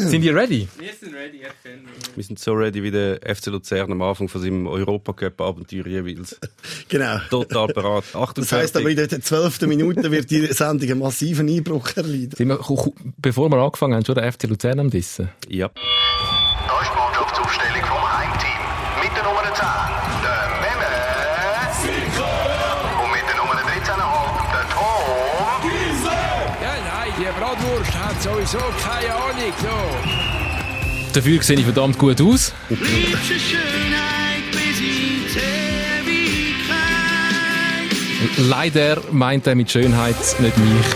Sind die ready? Wir sind ready, Wir sind so ready wie der FC Luzern am Anfang von seinem Europacup-Abenteuer jeweils. Genau. Total parat. Das heisst aber in der zwölften Minute wird die Sendung einen massiven Einbruch erleiden. Sind wir, bevor wir angefangen haben, schon der FC Luzern am Dissen? Ja. Sowieso keine Ahnung. So. Dafür sehe ich verdammt gut aus. Liebste Schönheit bis in Ewigkeit. Leider meint er mit Schönheit nicht mich.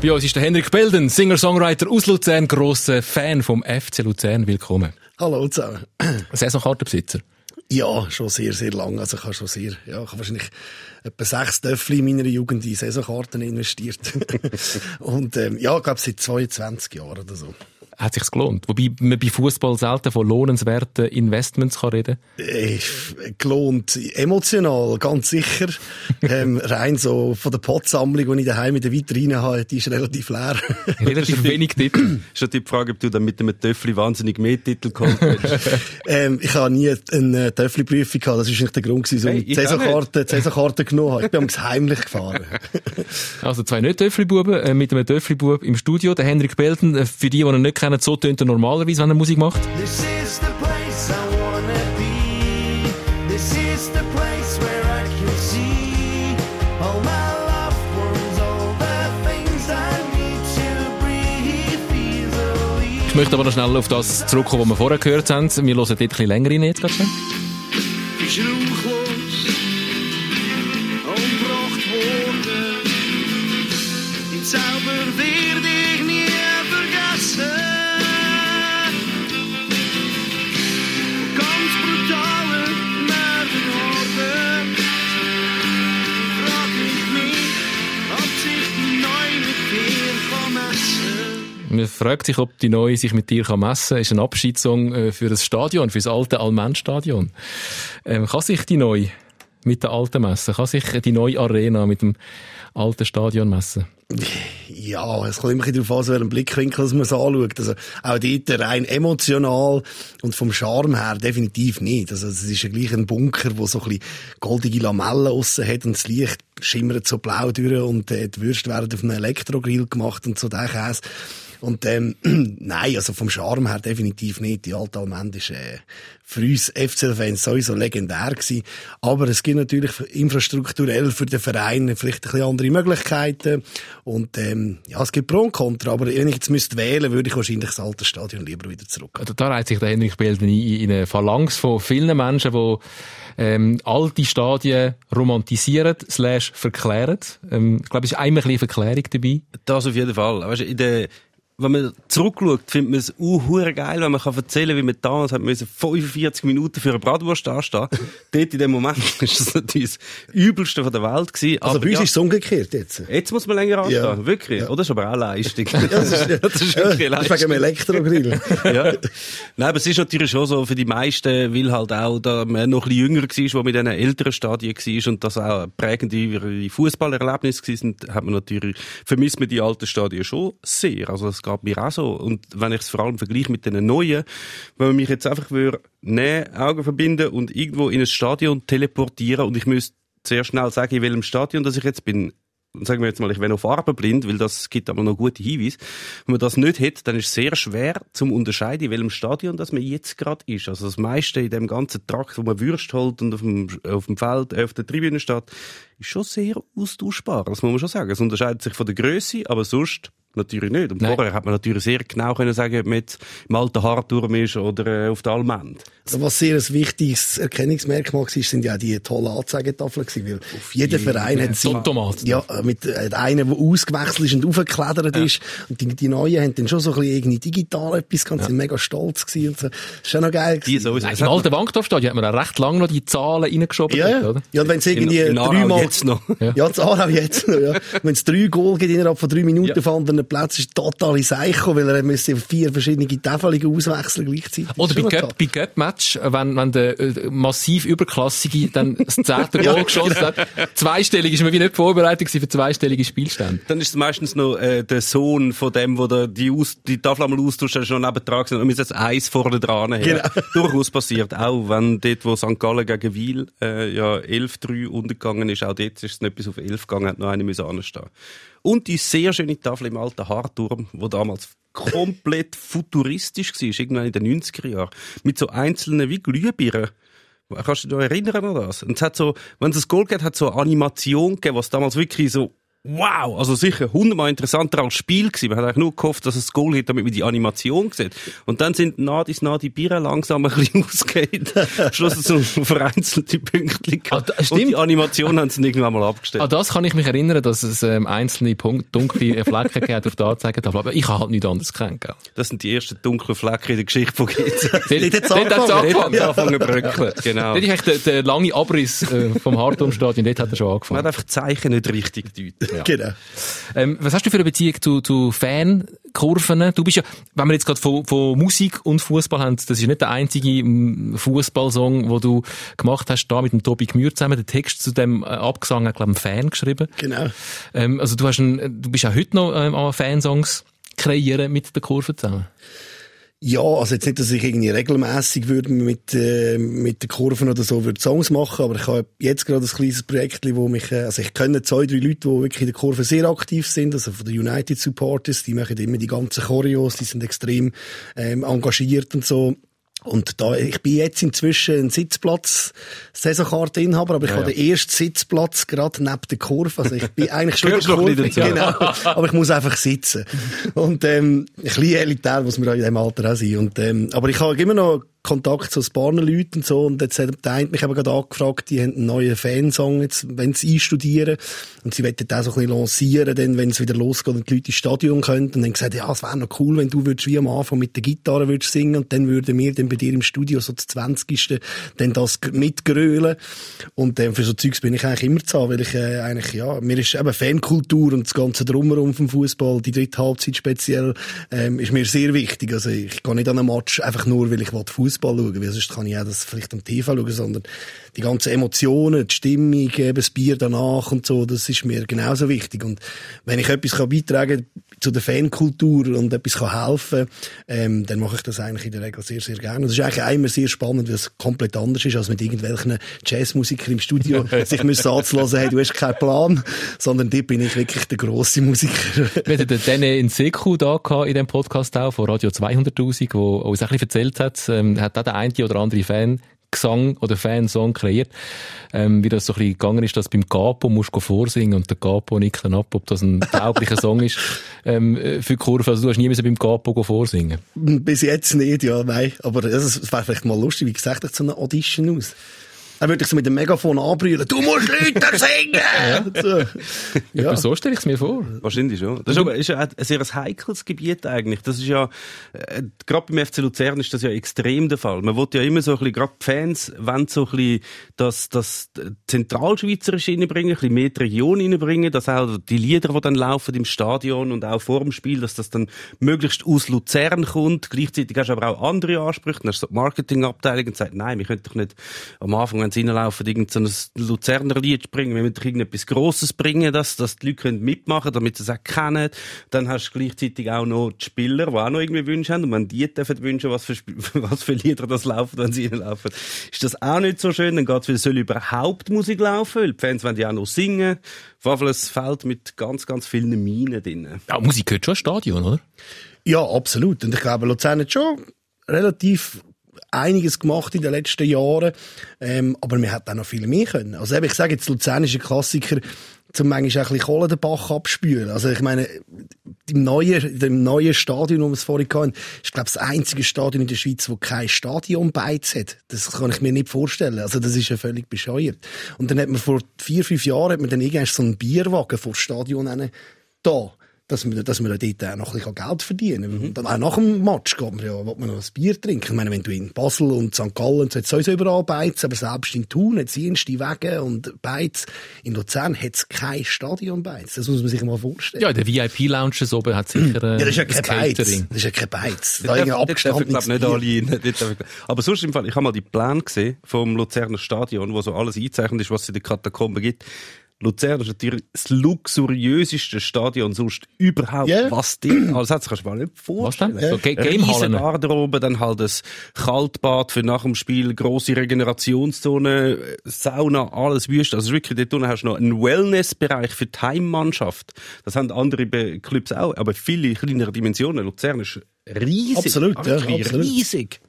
Bei uns ist der Henrik Belden, Singer-Songwriter aus Luzern, grosser Fan vom FC Luzern. Willkommen. Hallo zusammen. Saisonkartenbesitzer. Ja, schon sehr, sehr lang. Also ich habe schon sehr, ja, ich habe wahrscheinlich etwa sechs Töffel in meiner Jugend in Saisonkarten investiert. Und ähm, ja, ich glaube seit 22 Jahren oder so. Hat sich's gelohnt? Wobei man bei Fußball selten von lohnenswerten Investments kann reden Äh, gelohnt, emotional, ganz sicher. ähm, rein so von der Potsammlung, die ich daheim in der Vitrine habe, die ist relativ leer. Relativ wenig Tipp. Ist schon die Frage, ob du dann mit einem Töffel wahnsinnig mehr Titel geholt hast. ähm, ich habe nie eine Töffelprüfung gehabt. Das war nicht der Grund, gewesen, warum Hey, ich die Saisonkarte genommen habe. Ich bin ams heimlich gefahren. Also zwei nicht Töffli-Buben äh, mit einem Töffli-Bub im Studio. Der Henrik Belden, äh, für die, die ihn nicht kennen, so tönt er normalerweise, wenn er Musik macht. Ich möchte aber noch schnell auf das zurückkommen, was wir vorher gehört haben. Wir hören dort ein bisschen länger rein jetzt gerade schon. Man fragt sich, ob die Neue sich mit dir messen kann. Ist ein Abschiedssong äh, für das Stadion, für das alte Allmend-Stadion. Ähm, kann sich die Neue mit der alten messen? Kann sich die neue Arena mit dem alten Stadion messen? Ja, es kommt immer darauf an, so welchen Blickwinkel man es anschaut. Also, auch dort rein emotional und vom Charme her definitiv nicht. Also, es ist ja gleich ein Bunker, wo so ein bisschen goldige Lamellen aussen hat und das Licht schimmert so blau durch und äh, die Würste werden auf einem Elektrogrill gemacht und so der Käse. Und ähm, nein, also vom Charme her definitiv nicht. Die alte Almend ist äh, für uns FCL-Fans sowieso legendär gewesen. Aber es gibt natürlich infrastrukturell für den Verein vielleicht ein bisschen andere Möglichkeiten. Und ähm, ja, es gibt Pro und Contra. Aber wenn ich jetzt müsste wählen, würde ich wahrscheinlich das alte Stadion lieber wieder zurück. Also da reiht sich der Henrik Belden in eine Phalanx von vielen Menschen, die ähm, alte Stadien romantisieren, slash verklären. Ähm, ich glaube, es ist einmal ein bisschen Verklärung dabei. Das auf jeden Fall. Weißt, du, in der, wenn man zurückschaut, findet man es uh, hure geil, wenn man kann erzählen, wie man damals hat müssen 45 Minuten für eine Bratwurst anstehen. Dort in dem Moment ist das natürlich das Übelste von der Welt gewesen. Also Aber bei uns ja, ist es umgekehrt jetzt. Jetzt muss man länger anstehen. Ja. Wirklich. Oder? Das ist aber auch Leistung. Ja, das ist, das ist ja, wirklich das ist wegen dem Leistung. Elektrogrill. ja. Nein, aber es ist natürlich schon so für die meisten, weil halt auch da man noch ein bisschen jünger war, wo mit diesen älteren Stadien war und das auch prägende Fußballerlebnisse sind, hat man natürlich, vermisst man die alten Stadien schon sehr. Also das geht mir auch so. Und wenn ich es vor allem vergleiche mit den neuen, wenn man mich jetzt einfach würde, nehmen, Augen verbinden und irgendwo in ein Stadion teleportieren und ich müsste sehr schnell sagen, in welchem Stadion dass ich jetzt bin, sagen wir jetzt mal, ich wäre noch farbenblind, weil das gibt aber noch gute Hinweise. Wenn man das nicht hat, dann ist es sehr schwer zum unterscheiden, in welchem Stadion das man jetzt gerade ist. Also das meiste in dem ganzen Trakt, wo man Würst holt und auf dem, auf dem Feld, äh, auf der Tribüne steht, ist schon sehr austauschbar. Das muss man schon sagen. Es unterscheidet sich von der Größe, aber sonst natürlich nicht. Und Nein. vorher hat man natürlich sehr genau können sagen, ob man jetzt im alten Harturm ist oder äh, auf der Almend. Also was sehr ein wichtiges Erkennungsmerkmal war, sind ja die tollen Anzeigetafeln gewesen, weil jeder Verein hat sie, Automat. ja, mit äh, einem, der ausgewechselt ist und aufgeklettert ist. Und die, die Neuen haben dann schon so ein bisschen irgendwie digital etwas gehabt, sind mega stolz gewesen und so. Das ist schon noch geil Die gewesen. sowieso. Nein, Es Im alten Bankdorfstadion hat man auch recht lange noch die Zahlen reingeschoben. Ja, ja. oder? Ja, und wenn es irgendwie dreimal, jetzt noch. ja, ja das Aarau jetzt noch, ja. Wenn es drei Goal gibt innerhalb von drei Minuten Ja. auf anderen Plätzen. ist totale Psycho, weil er müsste vier verschiedene Tafelungen auswechseln gleichzeitig. Oder bei Cup, bei Cup-Match, wenn, wenn der äh, massiv überklassige dann das zehnte Goal geschossen hat, zweistellig ist man wie nicht vorbereitet für zweistellige Spielstände. Dann ist es meistens noch äh, der Sohn von dem, wo der die, Aus die Tafel einmal austauscht, der ist noch neben dran gewesen und wir jetzt eins vorne dran haben. Genau. Durchaus passiert. Auch wenn dort, wo St. Gallen gegen Wiel äh, ja 11-3 untergegangen ist, auch dort ist es nicht bis auf 11 gegangen, hat noch eine müssen anstehen. Und die sehr schöne Tafel im alten Harturm, wo damals komplett futuristisch war, irgendwann in den 90er Jahren, mit so einzelnen wie Glühbirnen. Kannst du dich noch erinnern an das? Und es hat so, wenn es ein Goal geht, hat so eine Animation gegeben, was damals wirklich so Wow, also sicher hundertmal interessanter als Spiel gewesen. Man hat eigentlich nur gehofft, dass es das Goal hat, damit man die Animation sieht. Und dann sind nah dies nah die Biere langsam ein bisschen ausgeht. Am Schluss so vereinzelte Pünktchen Ah, gehabt. da- Und stimmt. die Animation haben sie irgendwann mal abgestellt. An das kann ich mich erinnern, dass es ähm, einzelne Punkte, dunkle Flecken gegeben auf der Anzeigetafel. Aber ich habe halt nichts anderes gekannt. Gell? Das sind die ersten dunklen Flecken in der Geschichte von GZ. Dort, dort hat's angefangen. zu bröckeln. Genau. Dort ist eigentlich der, der lange Abriss äh, vom Hartumstadion, dort hat er schon Man angefangen. hat einfach die Zeichen nicht richtig deuten. Genau. Ähm, was hast du für eine Beziehung zu, zu Fankurven? Du bist ja, wenn wir jetzt gerade von, von Musik und Fußball haben, das ist nicht der einzige mm, Fußballsong, wo du gemacht hast, da mit dem Tobi Gmür zusammen. Der Text zu dem äh, Abgesang glaube ich, ein Fan geschrieben. Genau. Ähm, also du hast ein, du bist auch heute noch ähm, an Fansongs kreieren mit der Kurve zusammen. Ja, also jetzt nicht, dass ich irgendwie regelmäßig würde mit, äh, mit den Kurven oder so würde Songs machen, aber ich habe jetzt gerade ein kleines Projekt, wo mich, äh, also ich kenne zwei, drei Leute, die wirklich in der Kurve sehr aktiv sind, also von den United Supporters, die machen immer die ganzen Choreos, die sind extrem ähm, engagiert und so. Und da, ich bin jetzt inzwischen ein Sitzplatz Saisonkarteninhaber, aber ich habe den ersten Sitzplatz gerade neben der Kurve. Also ich bin eigentlich schon der Kurve. Genau. Aber ich muss einfach sitzen. Und, ähm, ein bisschen elitär muss man in diesem Alter auch sein. Und, ähm, aber ich habe immer noch Kontakt zu ein paar Leuten und so. Und jetzt hat der eine mich eben gerade angefragt, die haben einen neuen Fansong jetzt, wenn sie einstudieren. Und sie wollen das auch so ein bisschen lancieren, dann, wenn es wieder losgeht und die Leute ins Stadion können. Und dann gesagt, ja, es wäre noch cool, wenn du würdest wie am Anfang mit der Gitarre würdest singen und dann würden wir dann bei dir im Studio so das 20. dann das mitgrölen. Und ähm, für so Zeugs bin ich eigentlich immer zu haben, weil ich äh, eigentlich, ja, mir ist eben Fankultur und das ganze Drumherum vom Fußball, die dritte Halbzeit speziell, ähm, ist mir sehr wichtig. Also ich gehe nicht an einen Match einfach nur, weil ich Fußball schauen will, weil sonst kann ich auch das vielleicht am TV schauen, sondern die ganzen Emotionen, die Stimmung, eben das Bier danach und so, das ist mir genauso wichtig. Und wenn ich etwas kann beitragen zu der Fankultur und etwas kann helfen ähm, dann mache ich das eigentlich in der Regel sehr, sehr gerne. Und das ist eigentlich auch immer sehr spannend, weil es komplett anders ist, als mit irgendwelchen Jazzmusikern im Studio sich müssen anzulassen, hey, du hast keinen Plan, sondern dort bin ich wirklich der grosse Musiker. Wir hatten den in Seku da in dem Podcast auch, von Radio 200.000, wo uns ein bisschen erzählt hat, ähm, hat auch der eine oder andere Fan Gesang oder Fansong kreiert, ähm, wie das so ein bisschen gegangen ist, dass beim Capo musst du vorsingen und der Capo nickt dann ab, ob das ein tauglicher Song ist ähm, äh, für die Kurve. Also du hast nie müssen beim Capo vorsingen. Bis jetzt nicht, ja, nein. Aber das wäre vielleicht mal lustig, wie gesagt, so eine Audition aus. Dann würde ich so mit dem Megafon anbrüllen, du musst Leute singen! so. Ja. Ja. So stelle ich es mir vor. Wahrscheinlich schon. Das ist aber ist ja auch ein sehr heikles Gebiet eigentlich. Das ist ja, äh, gerade beim FC Luzern ist das ja extrem der Fall. Man will ja immer so ein bisschen, gerade die Fans wollen so ein bisschen das, das Zentralschweizerische reinbringen, ein bisschen mehr die Region reinbringen, dass auch die Lieder, die dann laufen im Stadion und auch vor dem Spiel, dass das dann möglichst aus Luzern kommt. Gleichzeitig hast du aber auch andere Ansprüche. Dann hast du so die Marketingabteilung und sagt, nein, wir können doch nicht am Anfang, wenn sie reinlaufen, irgend so ein Luzerner Lied bringen. Wir müssen irgendetwas Grosses bringen, dass, dass die Leute können mitmachen damit sie es auch kennen. Dann hast du gleichzeitig auch noch die Spieler, die auch noch irgendwie Wünsche haben. Und wenn die dürfen wünschen, was für, was für Lieder das laufen, wenn sie reinlaufen, ist das auch nicht so schön. Dann geht es wieder, soll überhaupt Musik laufen, weil die Fans wollen ja auch noch singen. Ein Feld mit ganz, ganz vielen Minen drin. Ja, Musik gehört schon ins Stadion, oder? Ja, absolut. Und ich glaube, Luzern hat schon relativ einiges gemacht in den letzten Jahren. Ähm, aber wir hätten auch noch viel mehr können. Also eben, ich sage jetzt, Luzern ist ein Klassiker, zum manchmal auch ein bisschen Kohle den Bach abspülen. Also ich meine, im neuen, im neuen Stadion, wir es vorhin hatten, ist, glaube ich, das einzige Stadion in der Schweiz, wo kein Stadionbeiz hat. Das kann ich mir nicht vorstellen. Also das ist ja völlig bescheuert. Und dann hat man vor vier, fünf Jahren, hat man dann irgendwann so einen Bierwagen vor das Stadion da. Dass man, dass man dort auch noch ein bisschen Geld verdienen kann. Und dann auch nach dem Match geht man ja, will man noch ein Bier trinken. Ich meine, wenn du in Basel und St. Gallen, so hat sowieso überall Beiz, aber selbst in Thun hat es jenste Wege und Beiz. In Luzern hat es kein Stadion Beiz. Das muss man sich mal vorstellen. Ja, der VIP-Lounges oben hat sicher äh, Ja, das ist ja ein kein Beiz. Das ist ja kein Beiz. Da Dort irgendein darf- dort dürfen, abgestandenes glaub, nicht alle ich- Aber sonst im Fall, ich habe mal die Pläne gesehen vom Luzerner Stadion, wo so alles eingezeichnet ist, was es in den Katakomben gibt. Luzern ist natürlich das luxuriöseste Stadion sonst überhaupt. Ja. Was denn? Also, das kannst du dir mal nicht Was vorstellen. denn? So Ga- Riesen Gamehallen. Garderobe, dann halt das Kaltbad für nach dem Spiel, grosse Regenerationszone, Sauna, alles wüst. Also wirklich, dort unten hast du noch einen Wellnessbereich für die Heimmannschaft. Das haben andere Clubs auch, aber viele kleinere Dimensionen. Luzern ist riesig. Absolut, ja, absolut. riesig.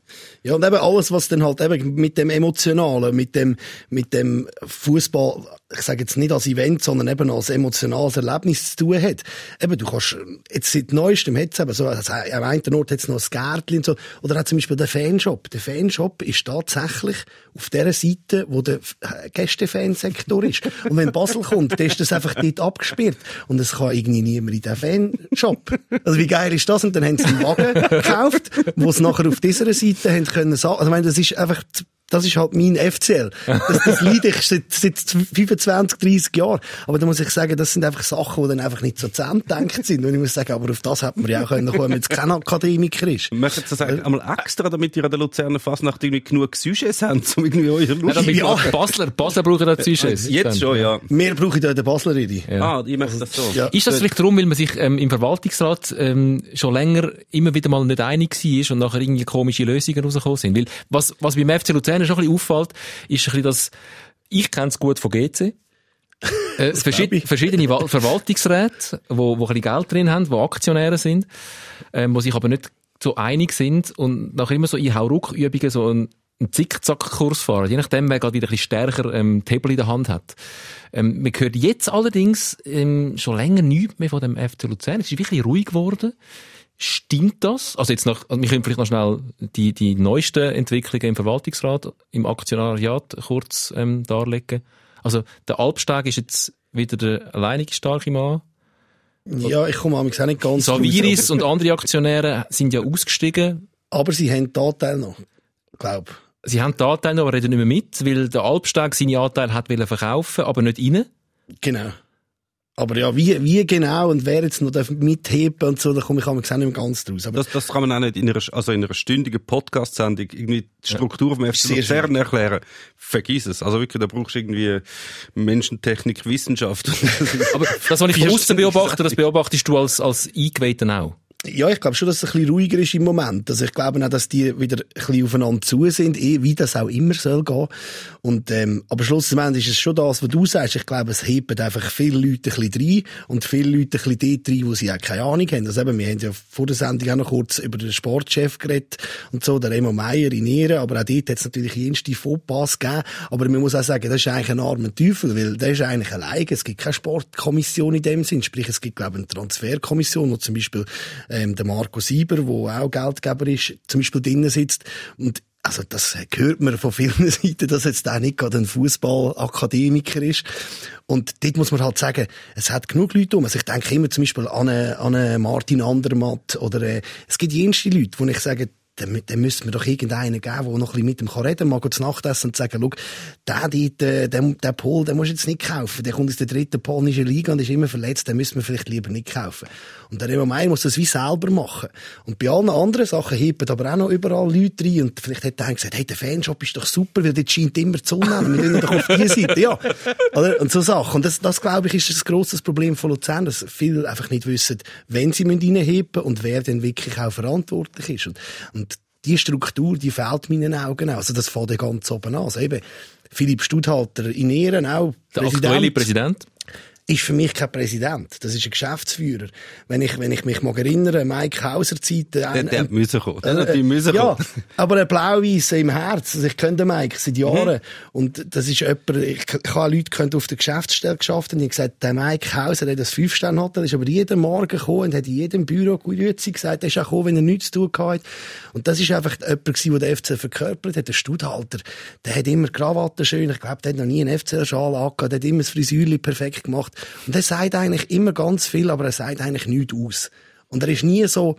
Ja, und eben alles, was dann halt eben mit dem Emotionalen, mit dem, mit dem Fußball, ich sage jetzt nicht als Event, sondern eben als emotionales Erlebnis zu tun hat. Eben, du kannst, jetzt seit neuestem hat's eben so, also, am einen Ort hat's noch ein Gärtchen und so, oder auch zum Beispiel der Fanshop. Der Fanshop ist tatsächlich auf der Seite, wo der äh, Gästefansektor ist. Und wenn Basel kommt, dann ist das einfach dort abgesperrt. Und es kann irgendwie niemand in den Fanshop. Also wie geil ist das? Und dann haben sie einen Wagen gekauft, wo es nachher auf dieser Seite haben können. Also ich meine, das ist einfach, das ist halt mein FCL. Das, das leide ich seit, seit 25, 30 Jahren. Aber da muss ich sagen, das sind einfach Sachen, die dann einfach nicht so zusammendenkt sind. Und ich muss sagen, aber auf das hätte man ja auch können kommen, wenn es kein Akademiker ist. Sie das eigentlich einmal extra, damit ihr an der Luzerner Fasnacht irgendwie genug Sujets habt, um irgendwie euer Ja, Lust damit Ja. Basler, Basler brauchen da Sujets. Jetzt schon, ja. Wir brauchen da den Basler Redi. Ja. Ah, ich möchte das so. Ja. Ist das vielleicht darum, weil man sich ähm, im Verwaltungsrat ähm, schon länger immer wieder mal nicht einig war und nachher irgendwie komische Lösungen rausgekommen sind? Weil was, was beim FC Luzern schon ein bisschen auffällt, ist ein bisschen das, ich kenne es gut von GC, äh, verschied verschiedene Wa- Verwaltungsräte, wo, wo ein bisschen Geld drin haben, wo Aktionäre sind, ähm, wo sich aber nicht so einig sind und nachher immer so in Hauruck-Übungen so ein einen Zickzack-Kurs fahren, je nachdem, wer gerade wieder ein bisschen stärker ähm, Hebel in der Hand hat. Ähm, man hört jetzt allerdings ähm, schon länger nichts mehr von dem FC Luzern. Es ist wirklich ruhig geworden. Stimmt das? Also jetzt noch, also wir können vielleicht noch schnell die, die neuesten Entwicklungen im Verwaltungsrat, im Aktionariat kurz ähm, darlegen. Also der Alpsteg ist jetzt wieder der alleinige starke Mann. Ja, ich komme auch nicht ganz Saviris und andere Aktionäre sind ja ausgestiegen. Aber sie haben den Anteil noch. Glaub. Sie haben die Anteile noch, aber reden nicht mehr mit, weil der Alpsteg seine Anteile hat verkaufen, aber nicht rein. Genau. Aber ja, wie, wie genau und wer jetzt noch darf mitheben und so, da komme ich auch nicht mehr ganz draus. Aber Das, das kann man auch nicht in einer, also in einer stündigen Podcast-Sendung irgendwie die Struktur vom FC Luzern erklären. Vergiss es. Also wirklich, da brauchst du irgendwie Menschentechnik, Wissenschaft. Aber das, was ich von außen beobachte, das beobachtest du als, als Eingeweihten auch. Ja, ich glaube schon, dass es ein bisschen ruhiger ist im Moment. Also ich glaube auch, dass die wieder ein bisschen aufeinander zu sind, eh, wie das auch immer soll gehen. Und, ähm, aber schlussendlich ist es schon das, was du sagst. Ich glaube, es heben einfach viele Leute ein bisschen rein und viele Leute ein bisschen dort rein, wo sie auch keine Ahnung haben. Also eben, wir haben ja vor der Sendung auch noch kurz über den Sportchef geredet und so, der Remo Meier in Ehren, aber auch dort hat es natürlich jenste Fauxpas gegeben. Aber man muss auch sagen, das ist eigentlich ein armer Teufel, weil der ist eigentlich alleine. Es gibt keine Sportkommission in dem Sinn. Sprich, es gibt, glaube ich, eine Transferkommission, wo zum Beispiel ähm, der Marco Sieber, der auch Geldgeber ist, zum Beispiel drinnen sitzt. Und also das hört man von vielen Seiten, dass jetzt auch nicht gerade ein Fußballakademiker ist. Und dort muss man halt sagen, es hat genug Leute um. Also ich denke immer zum Beispiel an einen, an einen Martin Andermatt oder äh, es gibt jenste Leute, wo ich sage, dann, dann müsste man doch irgendeinen geben, der noch ein bisschen mit kann reden kann, mal zu Nacht essen und sagen, schau, der dort, äh, der, der Pol, den musst du jetzt nicht kaufen. Der kommt aus der dritten polnischen Liga und ist immer verletzt, den müssen wir vielleicht lieber nicht kaufen. Und der Remo Meier muss das wie selber machen. Und bei allen anderen Sachen heben aber auch noch überall Leute rein und vielleicht hat der gesagt, hey, der Fanshop ist doch super, weil dort scheint immer die Sonne. Wir gehen doch auf die Seite, ja. Oder? Und so Sachen. Und das, das glaube ich, ist ein grosses Problem von Luzern, dass viele einfach nicht wissen, wenn sie reinheben und wer denn wirklich auch verantwortlich ist. Und, und die Struktur, die fehlt meinen Augen auch. Also das fängt ja ganz oben an. Also eben, Philipp Studhalter in Ehren auch. Der aktuelle Präsident. Ist für mich kein Präsident. Das ist ein Geschäftsführer. Wenn ich, wenn ich mich mag erinnere, Mike Hauser Zeit, der, der hat müssen kommen. Der hat natürlich müssen ja, kommen. aber ein Blau-Weiss im Herz. Also ich kenne den Mike seit Jahren. Mhm. Und das ist jemand, ich, ich habe Leute kennt, auf der Geschäftsstelle geschafft und die haben gesagt, der Mike Hauser hat das Fünf-Sterne-Hotel, ist aber jeden Morgen gekommen und hat in jedem Büro Grüezi gesagt, er ist auch gekommen, wenn er nichts zu tun hatte. Und das ist einfach jemand gewesen, der den FC verkörpert hat, der Studhalter. Der hat immer Krawatten schön, ich glaube, der hat noch nie einen FC-Schal angehabt, der hat immer das Frisürli perfekt gemacht. Und er sagt eigentlich immer ganz viel, aber er sagt eigentlich nichts aus. Und er ist nie so,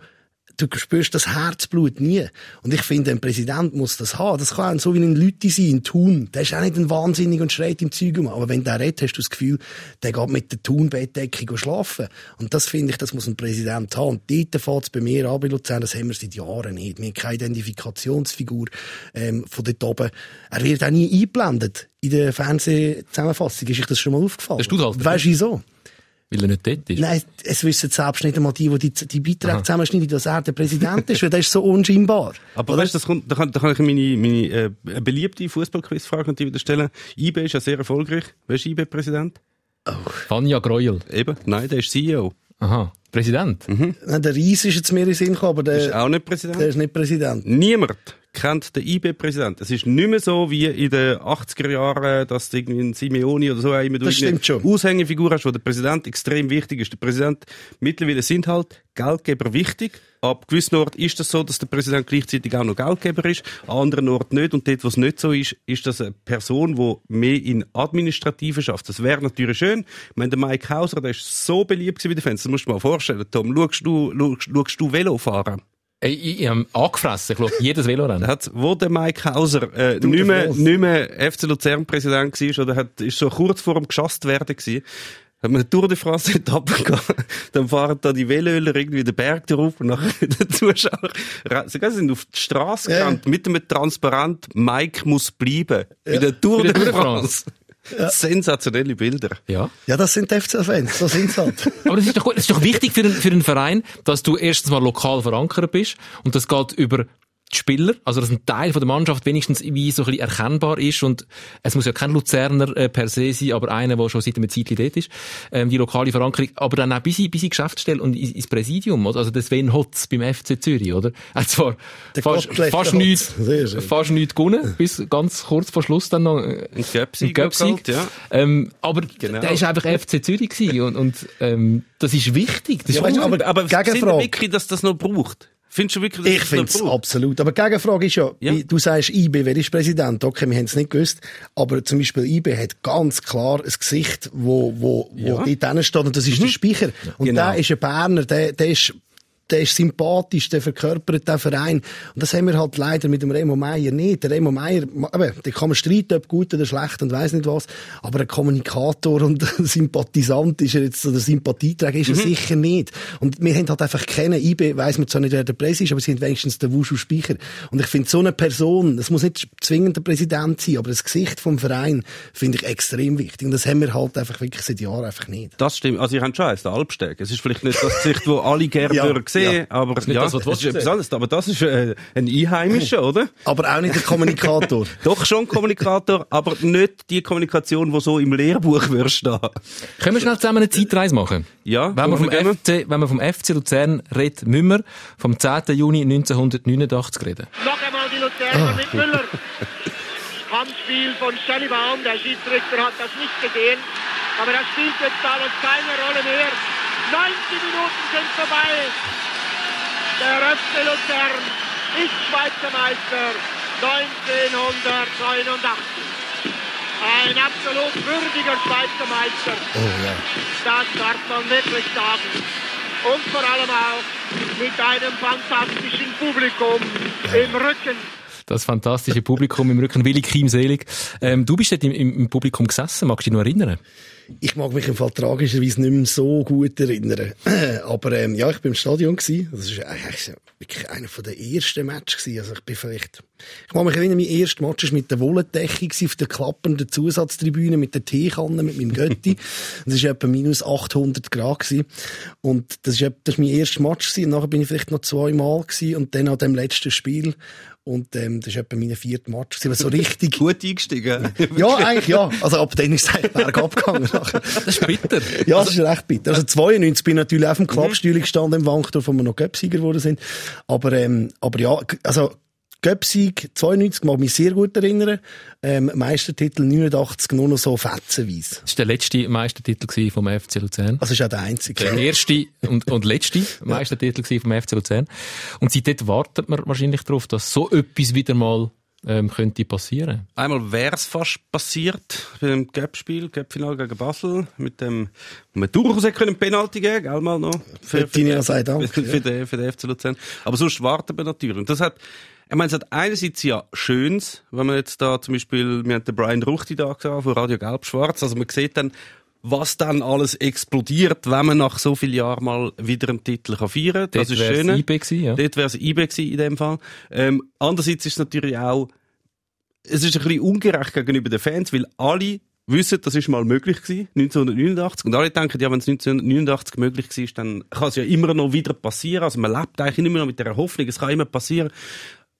du spürst das Herzblut nie. Und ich finde, ein Präsident muss das haben. Das kann so wie ein Leute sein, ein Thun. Der ist auch nicht ein Wahnsinnig und schreit im Zeug um. Aber wenn der redet, hast du das Gefühl, der geht mit der Thunbettdecke schlafen. Und das finde ich, das muss ein Präsident haben. Und dort fängt es bei mir an, bei Luzern, das haben wir seit Jahren nicht. Wir haben keine Identifikationsfigur ähm, von dort oben. Er wird auch nie eingeblendet. In der Fernsehzusammenfassung ist euch das schon mal aufgefallen. Der Studhalter, Weißt du wieso? Weil er nicht dort ist. Nein, es wissen selbst nicht einmal die, die die, die Beiträge zusammenschneiden, dass er der Präsident ist, weil der ist so unscheinbar. Aber weißt du, das kommt, da kann, da kann ich meine, meine äh, eine beliebte Fußballquizfrage natürlich wieder stellen. IB ist ja sehr erfolgreich. Wer ist IB-Präsident? Vanja Greuel. Eben, nein, der ist CEO. Aha. Präsident. Nein, Der Reis ist jetzt mir in den Sinn gekommen, aber Ist der, auch nicht Präsident. der ist nicht Präsident. Niemand kennt den IB-Präsident. Es ist nicht mehr so wie in den 80er Jahren, dass du irgendwie ein Simeoni oder so immer du Das irgendeine stimmt schon. Aushängefigur hast, wo der Präsident extrem wichtig ist. Der Präsident, mittlerweile sind halt Geldgeber wichtig. Ab gewissen Orten ist das so, dass der Präsident gleichzeitig auch noch Geldgeber ist, an anderen Orten nicht. Und dort, wo es nicht so ist, ist das eine Person, die mehr in Administrativen schafft. Das wäre natürlich schön. Ich meine, der Mike Hauser, der ist so beliebt gewesen bei den Fans. Das musst du dir mal vorstellen. Tom, schaust du, schaust, schaust du Velo fahren? Ich, ich habe angefressen, ich glaube, jedes Velorennen. hat, wo der Mike Hauser äh, de nicht, mehr, France. nicht mehr FC Luzern Präsident war oder hat, ist so kurz vor dem geschasst werden gewesen, hat man eine Tour de France Etappe gehabt, dann fahren da die Velöler irgendwie den Berg drauf und nachher die Zuschauer sogar sind auf die Straße Ja. gerannt mit einem Transparent Mike muss bleiben in der Tour der de Tour de France. Sensationelle Bilder. Ja. Ja, das sind die FC-Fans, so sind's halt. Aber das ist doch gut. Das ist doch wichtig für einen, für einen Verein, dass du erstens mal lokal verankert bist und das geht über Spieler, also dass ein Teil von der Mannschaft wenigstens wie so ein bisschen erkennbar ist und es muss ja kein Luzerner äh, per se sein, aber einer, der schon seit einem Zeitchen dort ist, ähm, die lokale Verankerung, aber dann auch bis in, bis in die Geschäftsstelle und ins, ins Präsidium, oder? also der Sven Hotz beim FC Zürich, oder? Er hat zwar Der fast, fast nichts, fast nichts gewonnen, bis ganz kurz vor Schluss dann noch äh, Ein geholt, Ja. Ähm, aber Genau. der ist einfach FC Zürich gewesen und, und ähm, das ist wichtig. Das ist Ja, weißt du, unbedingt- aber- Aber sind Gegenfrage. wir wirklich, dass das noch braucht? Findest du wirklich, Ich finde es absolut. Aber die Gegenfrage ist ja, Ja. du sagst, IB, wer ist Präsident? Okay, wir haben es nicht gewusst. Aber zum Beispiel IB hat ganz klar ein Gesicht, wo, wo, wo Ja. dort drinnen steht, und das ist der Speicher. Und Genau. der ist ein Berner, der, der ist, der ist sympathisch, der verkörpert den Verein. Und das haben wir halt leider mit dem Remo Meier nicht. Der Remo Meier, eben, da kann man streiten, ob gut oder schlecht und weiss nicht was. Aber ein Kommunikator und Sympathisant ist er jetzt, oder Sympathieträger ist er sicher nicht. Und wir haben halt einfach kennen, IB weiss man zwar nicht, wer der Präsident ist, aber sie haben wenigstens den Wushu Speicher. Und ich finde, so eine Person, das muss nicht zwingend der Präsident sein, aber das Gesicht vom Verein finde ich extrem wichtig. Und das haben wir halt einfach wirklich seit Jahren einfach nicht. Das stimmt. Also, ihr habt schon eins, der Alpsteg. Es ist vielleicht nicht das Gesicht, das alle gerne Ja, würden sehen, ja. aber nicht ja, das, es ist etwas anderes. Aber das ist äh, ein Einheimischer, oder? Aber auch nicht der Kommunikator. Doch schon Kommunikator, aber nicht die Kommunikation, die so im Lehrbuch würde stehen. Können wir schnell zusammen eine Zeitreise machen? Ja, Wenn wir, vom wir FC, wenn wir vom FC Luzern reden, müssen wir vom 10. Juni 1989 reden. Noch einmal die Luzerner mit Müller. Handspiel von Schalibaum. Der Schiedsrichter hat das nicht gesehen. Aber das spielt jetzt alles keine Rolle mehr. 90 Minuten sind vorbei. Der FC Luzern ist Schweizer Meister 1989. Ein absolut würdiger Schweizer Meister. Das darf man wirklich sagen. Und vor allem auch mit einem fantastischen Publikum im Rücken. Das fantastische Publikum im Rücken, Willi Kim selig. Ähm, du bist dort im, im, im Publikum gesessen, magst du dich noch erinnern? Ich mag mich im Fall tragischerweise nicht mehr so gut erinnern. Aber ähm, ja, ich bin im Stadion gsi. Das ist eigentlich wirklich einer der ersten Matches. Also ich bin vielleicht, ich mag mich erinnern, mein erster Match war mit der Wollendecke auf der klappernden Zusatztribüne mit der Teekanne mit meinem Götti. Das war etwa minus 800 Grad. Und das ist, etwa- das ist mein erster Match gsi. Und nachher bin ich vielleicht noch zweimal und dann an dem letzten Spiel. Und ähm, das ist etwa mein vierter Match. Aber so richtig. Gut eingestiegen. Ja, eigentlich ja. Also ab dann ist es eigentlich bergab gegangen. Das ist bitter. Ja, das ist recht bitter. Also 92 bin ich natürlich auf dem Klappstühle gestanden im Wankdorf, wo wir noch Göpsieger geworden sind. Aber, ähm, aber ja, also Göpsieg 92 mag mich sehr gut erinnern. Ähm, Meistertitel 89 nur noch so fetzenweise. Das war der letzte Meistertitel vom FC Luzern. Also ist auch der einzige. Der erste und, und letzte Meistertitel vom FC Luzern. Und seitdem wartet man wahrscheinlich darauf, dass so etwas wieder mal ähm, könnte passieren. Einmal wäre es fast passiert beim Cup-Spiel, Cup-Final gegen Basel, mit dem, wo wir durchaus hätte können Penalty geben, gell, mal noch. Für Tina sei Dank, Für, für, den, für den FC Luzern. Aber sonst warten wir natürlich. Und das hat, ich meine, es hat einerseits ja Schönes, wenn man jetzt da zum Beispiel, wir haben den Brian Ruchti da gesehen, von Radio Gelb-Schwarz, also man sieht dann, was dann alles explodiert, wenn man nach so vielen Jahren mal wieder einen Titel kann feiern kann. Das Dort ist schön. IB gewesen, ja. Dort wäre es IB gewesen in dem Fall. Ähm, andererseits ist es natürlich auch, es ist ein bisschen ungerecht gegenüber den Fans, weil alle wissen, das ist mal möglich gewesen, 1989. Und alle denken, ja, wenn es 1989 möglich war, dann kann es ja immer noch wieder passieren. Also man lebt eigentlich immer noch mit der Hoffnung, es kann immer passieren.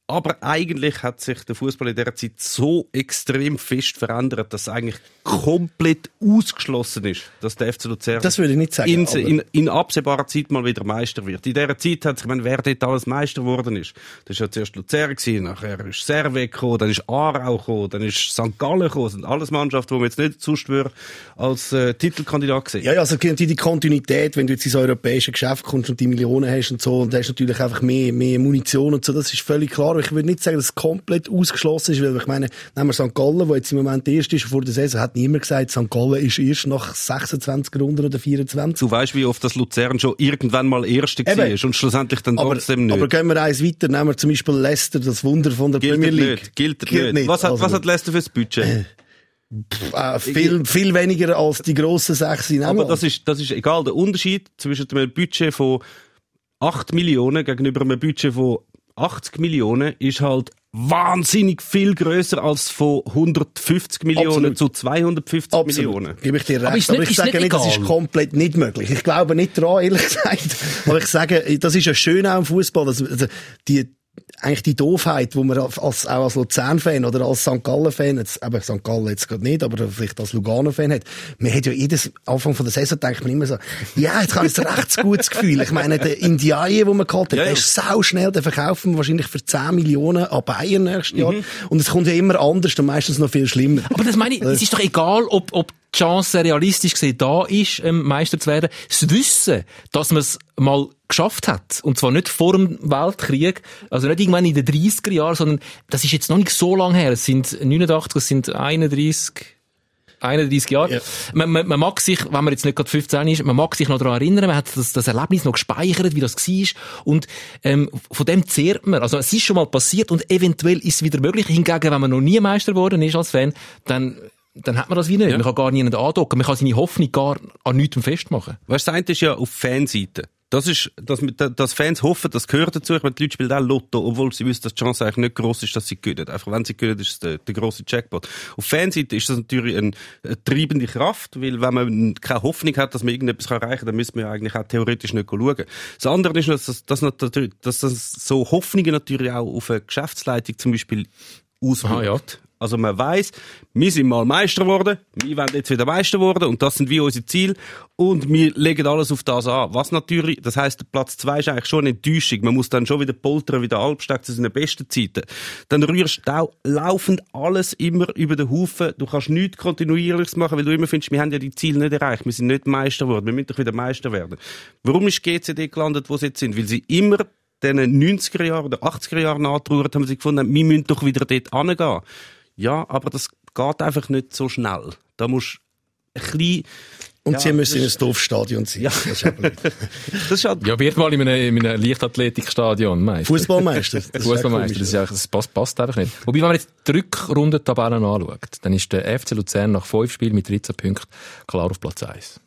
Aber eigentlich hat sich der Fußball in der Zeit so extrem fest verändert, dass es eigentlich komplett ausgeschlossen ist, dass der FC Luzern Das würde ich nicht sagen, in, in, in absehbarer Zeit mal wieder Meister wird. In dieser Zeit hat sich, ich meine, wer dort alles Meister geworden ist. Das war ja zuerst Luzern, gewesen, nachher ist Servet gekommen, dann ist Aarau gekommen, dann ist St. Gallen gekommen. Das sind alles Mannschaften, die man jetzt nicht sonst würde als äh, Titelkandidat sehen. Ja, ja, also die Kontinuität, wenn du jetzt ins europäische Geschäft kommst und die Millionen hast und so, und da hast natürlich einfach mehr, mehr Munition und so, das ist völlig klar. Aber ich würde nicht sagen, dass es komplett ausgeschlossen ist, weil ich meine, nehmen wir St. Gallen, wo jetzt im Moment erst ist, vor der Saison hat niemand gesagt, St. Gallen ist erst nach 26 Runden oder 24. Du weißt, wie oft das Luzern schon irgendwann mal Erste Eben. war und schlussendlich dann Aber, trotzdem nicht. aber gehen wir eins weiter, nehmen wir zum Beispiel Leicester, das Wunder von der gilt Premier League. nicht. Gilt, nicht. Was hat, Also, was hat Leicester fürs Budget? äh, viel, viel weniger als die grossen sechs in Aber das ist, das ist egal. Der Unterschied zwischen einem Budget von 8 Millionen gegenüber einem Budget von 80 Millionen ist halt wahnsinnig viel größer als von 150 Millionen Absolut. zu 250 Absolut. Millionen. Gebe ich dir recht. Aber ist Aber, nicht- ich ist sage nicht nicht, das ist komplett nicht möglich. Ich glaube nicht dran, ehrlich gesagt. Aber ich sage, das ist ja schön auch im Fußball, dass die eigentlich die Doofheit, wo man als, als- auch als Luzern-Fan oder als St. Gallen-Fan, jetzt, eben St. Gallen jetzt gerade nicht, aber vielleicht als Lugano-Fan hat, man hat ja jedes Anfang von der Saison denkt man immer so, ja, jetzt habe ich ein recht gutes Gefühl. Ich meine, der Indiaye, den man geholt hat, Ja, der ist sau schnell, den verkaufen wir wahrscheinlich für 10 Millionen an Bayern nächstes Jahr. Und es kommt ja immer anders und meistens noch viel schlimmer. Aber das meine ich, es ist doch egal, ob, ob die Chance realistisch gesehen da ist, ähm, Meister zu werden. Das Wissen, dass man es mal geschafft hat, und zwar nicht vor dem Weltkrieg, also nicht irgendwann in den 30er Jahren, sondern das ist jetzt noch nicht so lange her. Es sind 89, es sind 31, 31 Jahre. Ja. Man, man, man mag sich, wenn man jetzt nicht gerade 15 ist, man mag sich noch daran erinnern, man hat das, das Erlebnis noch gespeichert, wie das war. Und ähm, von dem zehrt man. Also es ist schon mal passiert und eventuell ist es wieder möglich. Hingegen, wenn man noch nie Meister geworden ist als Fan, dann dann hat man das wie nicht. Man kann gar niemanden andocken. Man kann seine Hoffnung gar an nichts festmachen. Weißt du, das eine ist ja auf Fanseite. Das ist, dass, dass Fans hoffen, das gehört dazu. Ich meine, die Leute spielen auch Lotto, obwohl sie wissen, dass die Chance eigentlich nicht gross ist, dass sie gewinnen. Einfach, wenn sie gewinnen, ist es der, der grosse Jackpot. Auf Fanseite ist das natürlich eine, eine treibende Kraft, weil wenn man keine Hoffnung hat, dass man irgendetwas erreichen kann, dann man ja eigentlich auch theoretisch nicht schauen. Das andere ist, dass das, dass, dass das so Hoffnungen natürlich auch auf eine Geschäftsleitung zum Beispiel auswirkt. Aha, ja. Also man weiß, wir sind mal Meister geworden, wir werden jetzt wieder Meister geworden und das sind wie unsere Ziele und wir legen alles auf das an. Was natürlich, das heißt, Platz zwei ist eigentlich schon eine Enttäuschung. Man muss dann schon wieder poltern wie der zu seinen besten Zeiten. Dann rührst du auch laufend alles immer über den Haufen. Du kannst nichts kontinuierliches machen, weil du immer findest, wir haben ja die Ziele nicht erreicht, wir sind nicht Meister geworden, wir müssen doch wieder Meister werden. Warum ist GCD gelandet, wo sie jetzt sind? Weil sie immer den 90er Jahren oder 80er Jahren angetrauert haben sie gefunden, wir müssen doch wieder dort hingehen. Ja, aber das geht einfach nicht so schnell. Da musst du ein bisschen, Und Ja, sie müssen in das ein Dorfstadion sein. Ja. Das ist das halt, Ja, wird mal in einem, in einem Leichtathletikstadion Meister. Fußballmeister. Das ist ja Fußballmeister, das, eigentlich, das passt, passt einfach nicht. Wobei, wenn man jetzt die Rückrundentabellen anschaut, dann ist der FC Luzern nach fünf Spielen mit 13 Punkten klar auf Platz 1.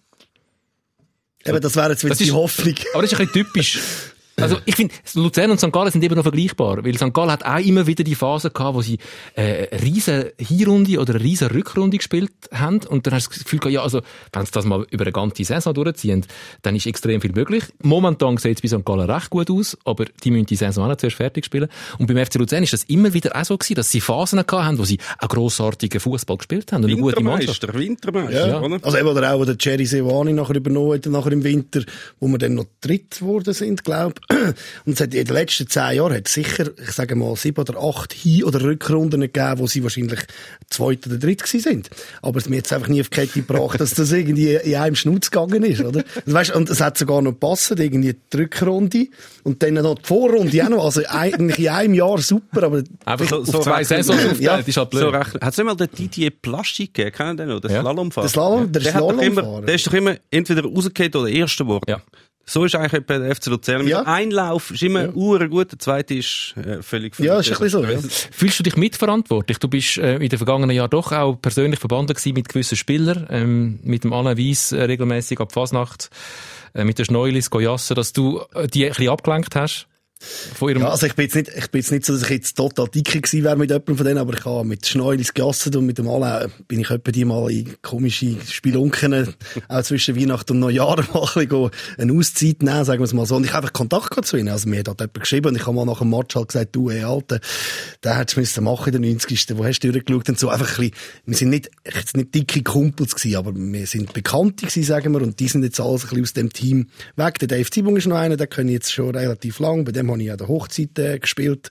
Eben, das wäre jetzt wieder Das die ist- Hoffnung. Aber das ist ein bisschen typisch. Also ich finde, Luzern und St. Gallen sind eben noch vergleichbar, weil St. Gallen hat auch immer wieder die Phase gehabt, wo sie äh, eine riesen Hinrunde oder eine riesen Rückrunde gespielt haben und dann hast du das Gefühl gehabt, ja, also wenn sie das mal über eine ganze Saison durchziehen, dann ist extrem viel möglich. Momentan sieht es bei St. Gallen recht gut aus, aber die müssen die Saison auch noch zuerst fertig spielen. Und beim FC Luzern ist das immer wieder auch so gewesen, dass sie Phasen gehabt haben, wo sie auch grossartigen Fußball gespielt haben und eine gute Mannschaft. Wintermeister, Wintermeister, Ja. oder? Also eben, oder auch, wo der Jerry Sewani nachher übernommen hat, nachher im Winter, wo wir dann noch dritt geworden sind, glaub. Und es hat in den letzten zehn Jahren hat es sicher, ich sage mal, sieben oder acht Hin- oder Rückrunden gegeben, wo sie wahrscheinlich zweit oder dritt gewesen sind. Aber mir jetzt einfach nie auf die Kette gebracht, dass das irgendwie in einem Schnutz gegangen ist, oder? Und, weißt, und es hat sogar noch gepasst, irgendwie die Rückrunde und dann noch die Vorrunde auch noch. Also eigentlich in einem Jahr super, aber Einfach So- so zwei Saisons aufgeteilt, Ja. ist halt blöd. So rechnen. Hat es nicht mal den Didier Plastik gegeben? Kennen Sie den noch? Den Ja. Slalomfahrer? Der Slalom- der immer, Slalomfahrer. der ist doch immer entweder rausgekehrt oder Erster geworden. Ja. So ist eigentlich bei der FC Luzern. Ja. Ein Lauf ist immer ja. gut, der zweite ist äh, völlig ja, ist ein bisschen so, ja. Fühlst du dich mitverantwortlich? Du bist äh, in den vergangenen Jahren doch auch persönlich verbunden gewesen mit gewissen Spielern, ähm, mit dem Alain Weiss äh, regelmäßig ab Fasnacht, äh, mit der Schneulis, Goyasse, dass du äh, die ein bisschen abgelenkt hast. Ja, also ich bin jetzt nicht, ich bin jetzt nicht so, dass ich jetzt total dicke gewesen wäre mit jemandem von denen, aber ich habe mit Schneulis gegessen und mit dem Alain bin ich etwa die mal in komische Spielunken, auch zwischen Weihnachten und Neujahr mal ein eine Auszeit nehmen, sagen wir es mal so. Und ich habe einfach Kontakt zu ihnen. Also mir hat jemand geschrieben und ich habe mal nach dem Match halt gesagt, du, ey, Alter, den hättest du müssen machen in der 90. Wo hast du durchgeschaut und so. Einfach ein bisschen, wir sind nicht, jetzt nicht dicke Kumpels gewesen, aber wir sind Bekannte gewesen, sagen wir, und die sind jetzt alles ein bisschen aus dem Team weg. Der Dave Zibung ist noch einer, den kenne ich jetzt schon relativ lang, bei dem habe ich an der Hochzeit äh, gespielt.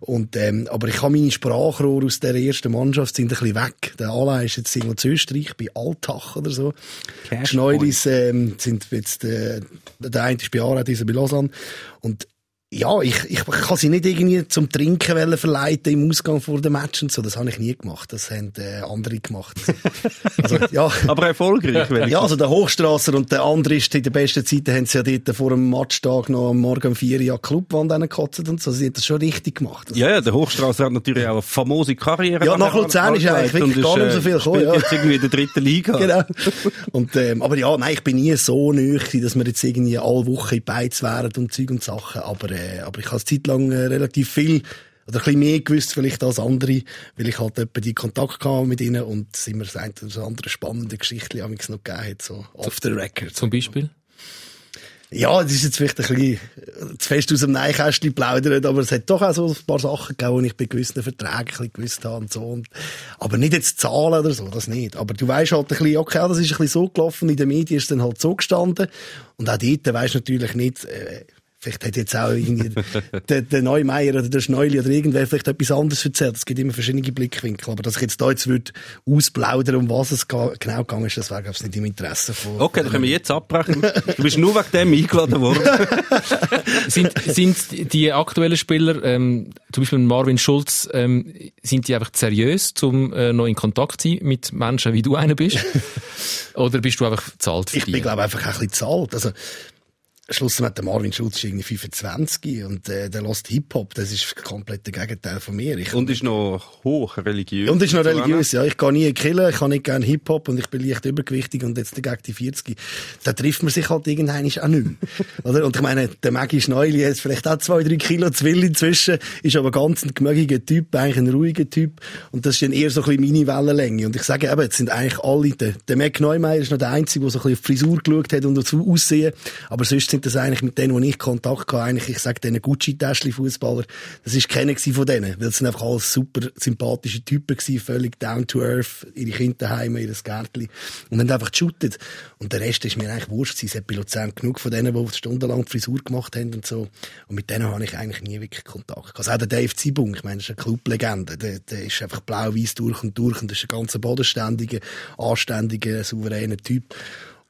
Und, ähm, aber ich habe meine Sprachrohre aus der ersten Mannschaft sind ein bisschen weg. Der Alain ist jetzt irgendwo zu Österreich, bei Altach oder so. Die Schneulis ähm, sind jetzt, äh, der eine ist bei Aarau, dieser bei Lausanne. Und ja, ich, ich kann sie nicht irgendwie zum Trinken wollen verleiten im Ausgang vor dem Match und so. Das habe ich nie gemacht. Das haben äh, andere gemacht. also, ja. Aber erfolgreich, wenn ich Ja, also der Hochstrasser und der andere ist in der besten Zeiten haben sie ja dort vor dem Matchtag noch am Morgen um 4 Uhr an die Clubwand gekotzt und so. Sie haben das schon richtig gemacht. Also, Ja, ja, der Hochstraße hat natürlich auch eine famose Karriere. Ja, nach Luzern ist eigentlich angelegt wirklich gar nicht so viel äh, gekommen, ja. jetzt irgendwie in der dritten Liga. Genau. Und, ähm, aber ja, nein, ich bin nie so nöch, dass wir jetzt irgendwie alle Woche in Beiz wären und Zeug und Sachen. Aber, äh, aber ich habe eine Zeit lang äh, relativ viel oder ein bisschen mehr gewusst vielleicht als andere, weil ich halt etwa die Kontakt hatte mit ihnen und es immer das eine oder andere spannende Geschichte noch gegeben hat, so off the record. Zum Beispiel? Ja, das ist jetzt vielleicht ein bisschen äh, zu fest aus dem Neinkästchen plaudern, aber es hat doch auch so ein paar Sachen gegeben, die ich bei gewissen Verträgen ein bisschen gewusst habe und so. Und, aber nicht jetzt Zahlen oder so, das nicht. Aber du weißt halt ein bisschen, okay, das ist ein bisschen so gelaufen, in den Medien ist dann halt so gestanden. Und auch dort weisst du natürlich nicht, äh, Vielleicht hat jetzt auch irgendwie der, der Neumeier oder der Schneuli oder irgendwer vielleicht etwas anderes erzählt. Es gibt immer verschiedene Blickwinkel. Aber dass ich jetzt da jetzt würde ausplaudern, um was es genau gegangen ist, das wäre, glaube ich, nicht im Interesse von... Okay, dann können wir jetzt abbrechen. Du bist nur wegen dem eingeladen worden. sind, sind die aktuellen Spieler, ähm, zum Beispiel Marvin Schulz, ähm, sind die einfach seriös, um äh, noch in Kontakt zu sein mit Menschen, wie du einer bist? Oder bist du einfach zahlt für Ich die? bin, glaube einfach ein bisschen zu alt. Also, Schlussendlich hat der Marvin Schulz ist irgendwie 25 und äh, der lässt Hip-Hop. Das ist komplett der Gegenteil von mir. Ich, Und ist noch hoch religiös. und ist noch religiös, ja. Ich gehe nie in die Kirche, ich kann nicht gerne Hip-Hop und ich bin leicht übergewichtig und jetzt gegen die 40. Da trifft man sich halt irgendwann auch nicht mehr. Oder? Und ich meine, der Maggi Schneuli hat vielleicht auch zwei, drei Kilo zu viel inzwischen, ist aber ganz ein gemögiger Typ, eigentlich ein ruhiger Typ. Und das ist dann eher so ein bisschen meine Wellenlänge. Und ich sage eben, jetzt sind eigentlich alle, der, der Mac Neumeier ist noch der Einzige, der so ein bisschen auf die Frisur geschaut hat und dazu aussehen. Aber sonst sind das eigentlich mit denen, die ich Kontakt hatte, eigentlich, ich sage denen Gucci-Täschli-Fußballer, das ist keiner von denen. Weil es sind einfach alles super sympathische Typen gewesen, völlig down to earth, ihre Kinder daheim, ihr Gärtli. Und haben einfach geshootet. Und der Rest ist mir eigentlich wurscht. Es hat bei Luzern genug von denen, die stundenlang die Frisur gemacht haben und so. Und mit denen habe ich eigentlich nie wirklich Kontakt. Also auch der Dave Zibung, ich meine, das ist eine Clublegende. Der, der ist einfach blau-weiß durch und durch und das ist ein ganz bodenständiger, anständiger, souveräner Typ.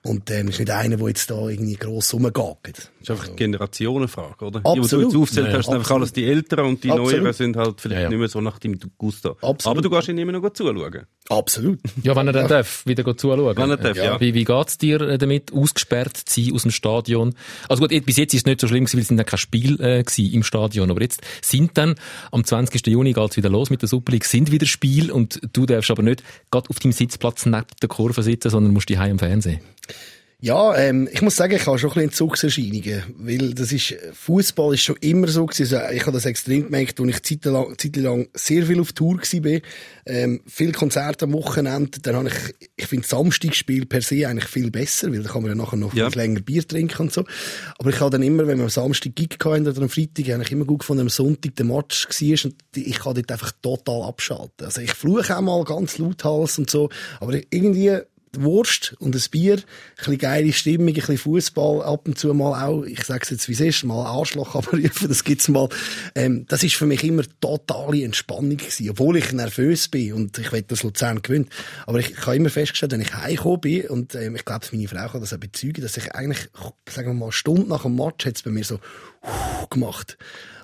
Und ähm, ist nicht einer, der jetzt da irgendwie gross rumgeht. Das ist einfach eine Generationenfrage, oder? Absolut. Die, die du jetzt aufzählt Ja, ja. hast, einfach alles die Älteren und die Absolut. Neueren sind halt vielleicht Ja, ja. nicht mehr so nach dem Gusto. Absolut. Aber du gehst ihnen immer noch zuschauen. Absolut. Ja, wenn er dann darf, wieder zuschauen. Wenn er darf, ja. Wie, wie geht's dir äh, damit, ausgesperrt zu sein aus dem Stadion? Also gut, bis jetzt ist es nicht so schlimm gewesen, weil es sind ja kein Spiel äh, gewesen im Stadion. Aber jetzt sind dann, am 20. Juni geht's wieder los mit der Super League, sind wieder Spiel und du darfst aber nicht gerade auf deinem Sitzplatz neben der Kurve sitzen, sondern musst die im Fernsehen. Ja, ähm, ich muss sagen, ich habe schon ein bisschen Entzugserscheinungen, weil das ist, Fußball ist schon immer so gewesen. Also ich habe das extrem gemerkt, als ich zeitlang, zeitlang sehr viel auf Tour war, ähm, viel Konzerte am Wochenende, dann habe ich, ich finde Samstagsspiel per se eigentlich viel besser, weil da kann man ja nachher noch Ja. viel länger Bier trinken und so. Aber ich habe dann immer, wenn wir am Samstag Gig hatten oder am Freitag, habe ich immer gut gefunden, am Sonntag der Match war und ich kann dort einfach total abschalten. Also ich fluche auch mal ganz lauthals und so, aber irgendwie Wurst und ein Bier, ein bisschen geile Stimmung, ein bisschen Fußball, ab und zu mal auch, ich sag's jetzt wie es ist, mal Arschloch abrufen, das gibt's mal. Ähm, das ist für mich immer totale Entspannung gewesen, obwohl ich nervös bin und ich will, dass Luzern gewinnt. Aber ich, ich habe immer festgestellt, wenn ich heimgekommen bin und ähm, ich glaube, meine Frau kann das auch bezeugen, dass ich eigentlich, sagen wir mal, eine Stunde nach dem Match hat's bei mir so gemacht.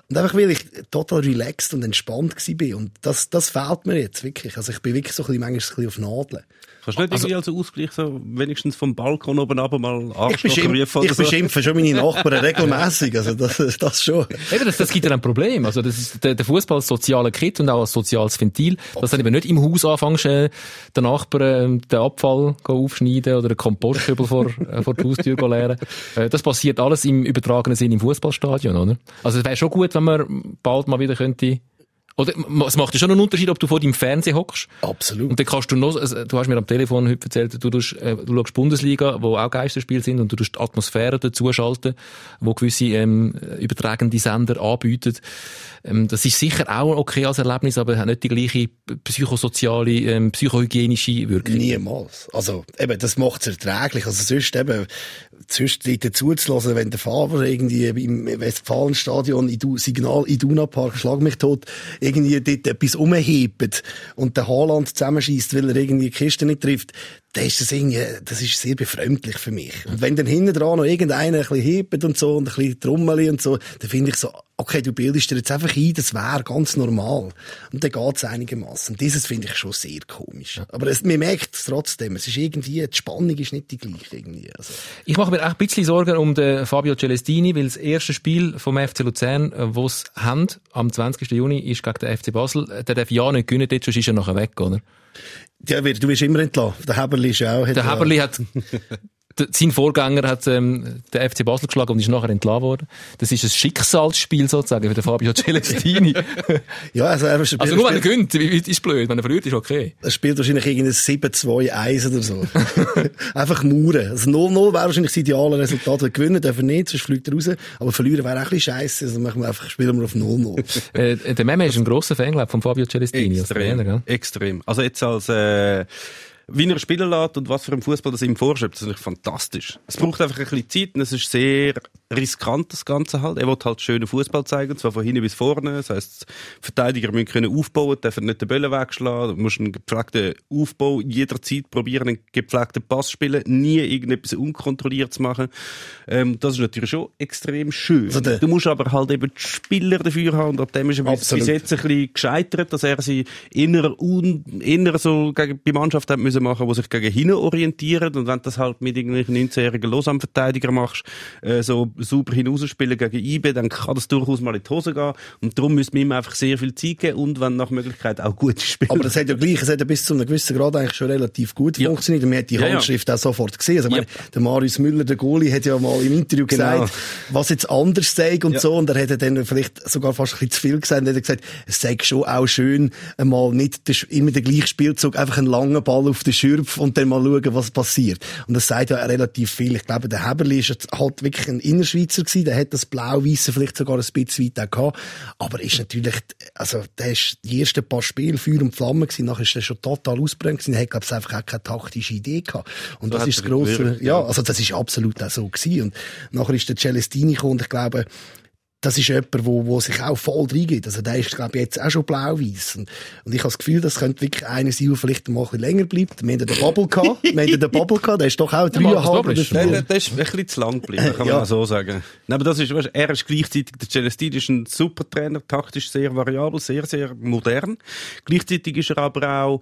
Und einfach, weil ich total relaxed und entspannt bin. Und das, das fehlt mir jetzt wirklich. Also ich bin wirklich so ein bisschen, manchmal ein bisschen auf Nadeln. Kannst du nicht irgendwie als Ausgleich so wenigstens vom Balkon oben runter mal Ich, beschimpf, oder ich so? beschimpfe schon meine Nachbarn regelmäßig. Also das, das schon. Eben, das, das gibt ja ein Problem. Also, das ist der, der Fußball als sozialer Kit und auch als soziales Ventil. Dass du eben nicht im Haus anfängst, äh, den Nachbarn äh, den Abfall aufschneiden oder einen Kompostkübel vor, äh, vor die Haustür leeren. Äh, das passiert alles im übertragenen Sinn im Fußballstadion, oder? Also, es wäre schon gut, wenn man bald mal wieder könnte, oder, es macht ja schon einen Unterschied, ob du vor deinem Fernseher hockst. Absolut. Und dann kannst du noch, also, du hast mir am Telefon heute erzählt, du, tust, äh, du schaust Bundesliga, wo auch Geisterspiele sind, und du tust die Atmosphäre dazu schalten, wo gewisse ähm, übertragende Sender anbieten. Ähm, das ist sicher auch okay als Erlebnis, aber hat nicht die gleiche psychosoziale, ähm, psychohygienische Wirkung. Niemals. Also, eben, das macht es erträglich. Also, sonst eben, dort zuzulassen, wenn der Fahrer irgendwie im Westfalenstadion, Idu, Signal Iduna Park, schlag mich tot, irgendwie dort etwas umhebt und der Haaland zusammenschießt, weil er irgendwie die Kiste nicht trifft, dann ist das irgendwie, das ist sehr befremdlich für mich. Und wenn dann hinten dran noch irgendeiner ein bisschen hebt und so und ein bisschen Trommeli und so, dann finde ich so, okay, du bildest dir jetzt einfach ein, das wäre ganz normal. Und dann geht's einigermaßen. Dieses finde ich schon sehr komisch. Aber es, man merkt es trotzdem, es ist irgendwie, die Spannung ist nicht die gleiche irgendwie. Also, Ich mache mir auch ein bisschen Sorgen um den Fabio Celestini, weil das erste Spiel vom FC Luzern, äh, wo es haben, am 20. Juni, ist gegen den FC Basel. Äh, Der darf ja nicht gewinnen, sonst ist er nachher weg, oder? Ja, du wirst immer entlassen. Der Heberli ist auch... Der Heberli hat, sein Vorgänger hat ähm, den FC Basel geschlagen und ist nachher entlassen worden. Das ist ein Schicksalsspiel sozusagen für den Fabio Celestini. Ja, also er, spielt, also nur wenn er gewinnt, wie- ist blöd. Wenn er verliert, ist okay. er spielt wahrscheinlich irgendein 7-2-1 oder so. einfach Mauern. Also 0-0 wäre wahrscheinlich das ideale Resultat. Wenn gewinnen darf er nicht, sonst fliegt er raus. Aber verlieren wäre auch ein bisschen scheiße. Also machen wir einfach, spielen wir auf 0-0. Äh, der Meme ist ein grosser Fan, glaub, von Fabio Celestini. als Trainer, Extrem, gell? extrem. Also jetzt als äh, wie er spielen lässt und was für ein Fußball das ihm vorschreibt, das ist natürlich fantastisch. Es braucht einfach ein bisschen Zeit und es ist sehr riskant, das Ganze halt. Er will halt schönen Fußball zeigen, zwar von hinten bis vorne. Das heisst, die Verteidiger müssen können aufbauen, dürfen nicht den Böllen wegschlagen. Du musst einen gepflegten Aufbau jederzeit probieren, einen gepflegten Pass spielen, nie irgendetwas unkontrolliert zu machen. Ähm, das ist natürlich schon extrem schön. Also du musst aber halt eben die Spieler dafür haben und ab dem ist er bis jetzt ein bisschen gescheitert, dass er sie inner, un, inner so gegen, bei Mannschaft hat müssen machen, die sich gegen hinten orientieren. Und wenn du das halt mit irgendwelchen 19-jährigen Lausanne-Verteidiger machst, äh, so super hinausspielen gegen IB, dann kann das durchaus mal in die Hose gehen. Und darum müssen wir ihm einfach sehr viel Zeit geben und wenn nach Möglichkeit auch gute Spieler. Aber das hat ja gleich, es hat ja bis zu einem gewissen Grad eigentlich schon relativ gut Ja. funktioniert. Und man hat die Ja, ja. Handschrift auch sofort gesehen. Also, ich Ja. meine, der Marius Müller, der Goalie, hat ja mal im Interview Genau. gesagt, was jetzt anders sei und Ja. so. Und er hat dann vielleicht sogar fast ein bisschen zu viel gesagt. Und er hat gesagt, es sei schon auch schön, einmal nicht immer den gleichen Spielzug, einfach einen langen Ball auf den Schürpf und dann mal schauen, was passiert. Und das sagt ja relativ viel. Ich glaube, der Heberli ist jetzt halt wirklich ein Innerschweizer gewesen. Der hat das Blau-Weisse vielleicht sogar ein bisschen weit auch gehabt. Aber ist natürlich, also, der ist die ersten paar Spiele Feuer und Flamme gewesen. Nachher ist er schon total ausbrennt gewesen. Er hat, glaube ich, einfach auch keine taktische Idee gehabt. Und So das ist das grosse, ja. also das ist absolut auch so gewesen. Und nachher ist der Celestini gekommen und ich glaube, das ist jemand, wo, wo sich auch voll reingeht. Also der ist, glaube ich, jetzt auch schon blau-weiss. Und, und ich habe das Gefühl, das könnte wirklich einer sein, der vielleicht mal ein bisschen länger bleibt. Wir haben ja den Bubble gehabt. Wir haben den Bubble gehabt. Der ist doch auch dreieinhalb oder vier. der, der ist ein bisschen zu lang geblieben, kann man Ja. so sagen. Nein, aber das ist, weißt, er ist gleichzeitig, der Celestini ist ein super Trainer, taktisch sehr variabel, sehr, sehr modern. Gleichzeitig ist er aber auch,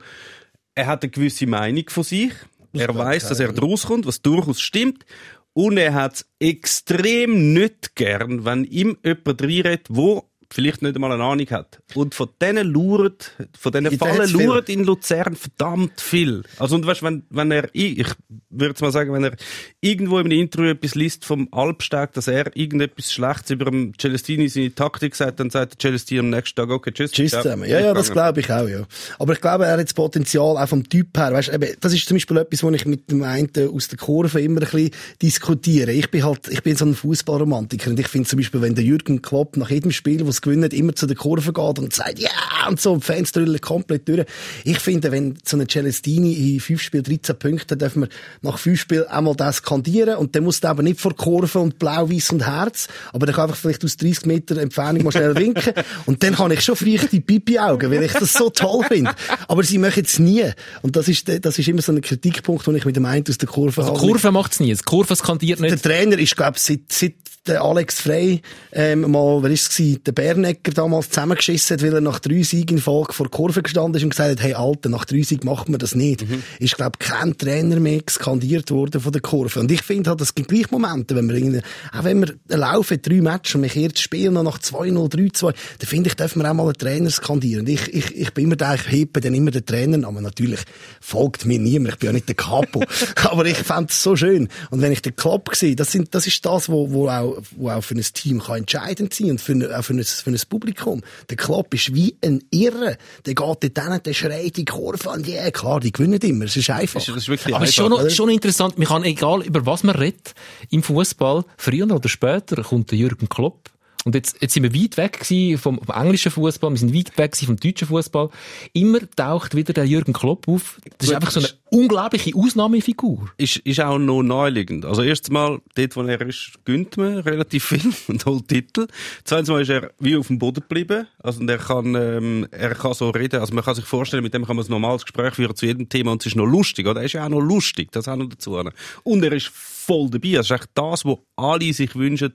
er hat eine gewisse Meinung von sich. Er weiß, dass er draus kommt, was durchaus stimmt. Und er hat extrem nicht gern, wenn ihm jemand reinredet, wo vielleicht nicht einmal eine Ahnung hat. Und von denen luret, von denen Fallen luret in Luzern verdammt viel. Also, und weißt, wenn, wenn er, ich, würde mal sagen, wenn er irgendwo in einem Interview etwas liest vom Albstag, dass er irgendetwas Schlechtes über dem Celestini seine Taktik sagt, dann sagt der Celestini am nächsten Tag, okay, tschüss. Tschüss zusammen. Ja, ja, das glaube ich auch, ja. Aber ich glaube, er hat das Potenzial auch vom Typ her. Weißt, eben, das ist zum Beispiel etwas, wo ich mit dem einen aus der Kurve immer ein bisschen diskutiere. Ich bin halt, ich bin so ein Fußballromantiker und ich finde zum Beispiel, wenn der Jürgen Klopp nach jedem Spiel, wo es gewinnen, immer zu der Kurve geht und sagt, ja, und so, und die Fans drüllen komplett durch. Ich finde, wenn so eine Celestini in fünf Spielen 13 Punkte, dürfen wir nach fünf Spielen einmal das skandieren und dann muss der aber nicht vor Kurve und blau, weiß und Herz, aber der kann einfach vielleicht aus 30 Meter Entfernung mal schnell winken und dann habe ich schon feuchte Pipi-Augen, weil ich das so toll finde. Aber sie machen es nie. Und das ist, das ist immer so ein Kritikpunkt, den ich mit dem einen aus der Kurve Also habe. die Kurve macht's nie. Die Kurve skandiert Der nicht. Trainer ist, glaube ich, seit, seit der Alex Frey ähm, mal, wer ist es gewesen, der Bernecker damals zusammengeschissen hat, weil er nach drei Siegen in Folge vor Kurve gestanden ist und gesagt hat, hey Alter, nach drei Siegen macht man das nicht. Ist, glaube ich, kein Trainer mehr skandiert worden von der Kurve. Und ich finde halt, es gibt gleich Momente, wenn wir irgendwie, auch wenn wir laufen, drei Matches und wir kehren das Spiel noch nach 2-0, 3-2, dann finde ich, dürfen wir auch mal einen Trainer skandieren. Ich, ich, ich bin immer der, ich hebe dann immer den Trainernamen. Natürlich folgt mir niemand, ich bin ja nicht der Capo. Aber ich fände es so schön. Und wenn ich den Klopp sehe, das, sind, das ist das, wo, wo, auch, wo auch für ein Team kann entscheidend sein und für, auch für, ein, für ein Publikum. Der Klopp ist wie ein Irre. Der geht dort hin, der schreit die Kurve an. Ja, klar, die gewinnen immer. Es ist einfach. Das ist wirklich Aber es ist schon, noch, schon interessant, man kann, egal über was man redet, im Fußball, früher oder später kommt der Jürgen Klopp. Und jetzt, jetzt sind wir weit weg vom, vom englischen Fußball, wir sind weit weg vom deutschen Fußball. Immer taucht wieder der Jürgen Klopp auf. Das ist einfach so eine unglaubliche Ausnahmefigur. ist, ist auch noch naheliegend. Also erstens mal, dort, wo er ist, gönnt man relativ viel und holt Titel. Zweitens mal ist er wie auf dem Boden geblieben. Also und er kann, ähm, er kann so reden. Also man kann sich vorstellen, mit dem kann man ein normales Gespräch führen zu jedem Thema und es ist noch lustig. Oder? Er ist ja auch noch lustig, das auch noch dazu. Und er ist voll dabei. Das ist echt das, was alle sich wünschen,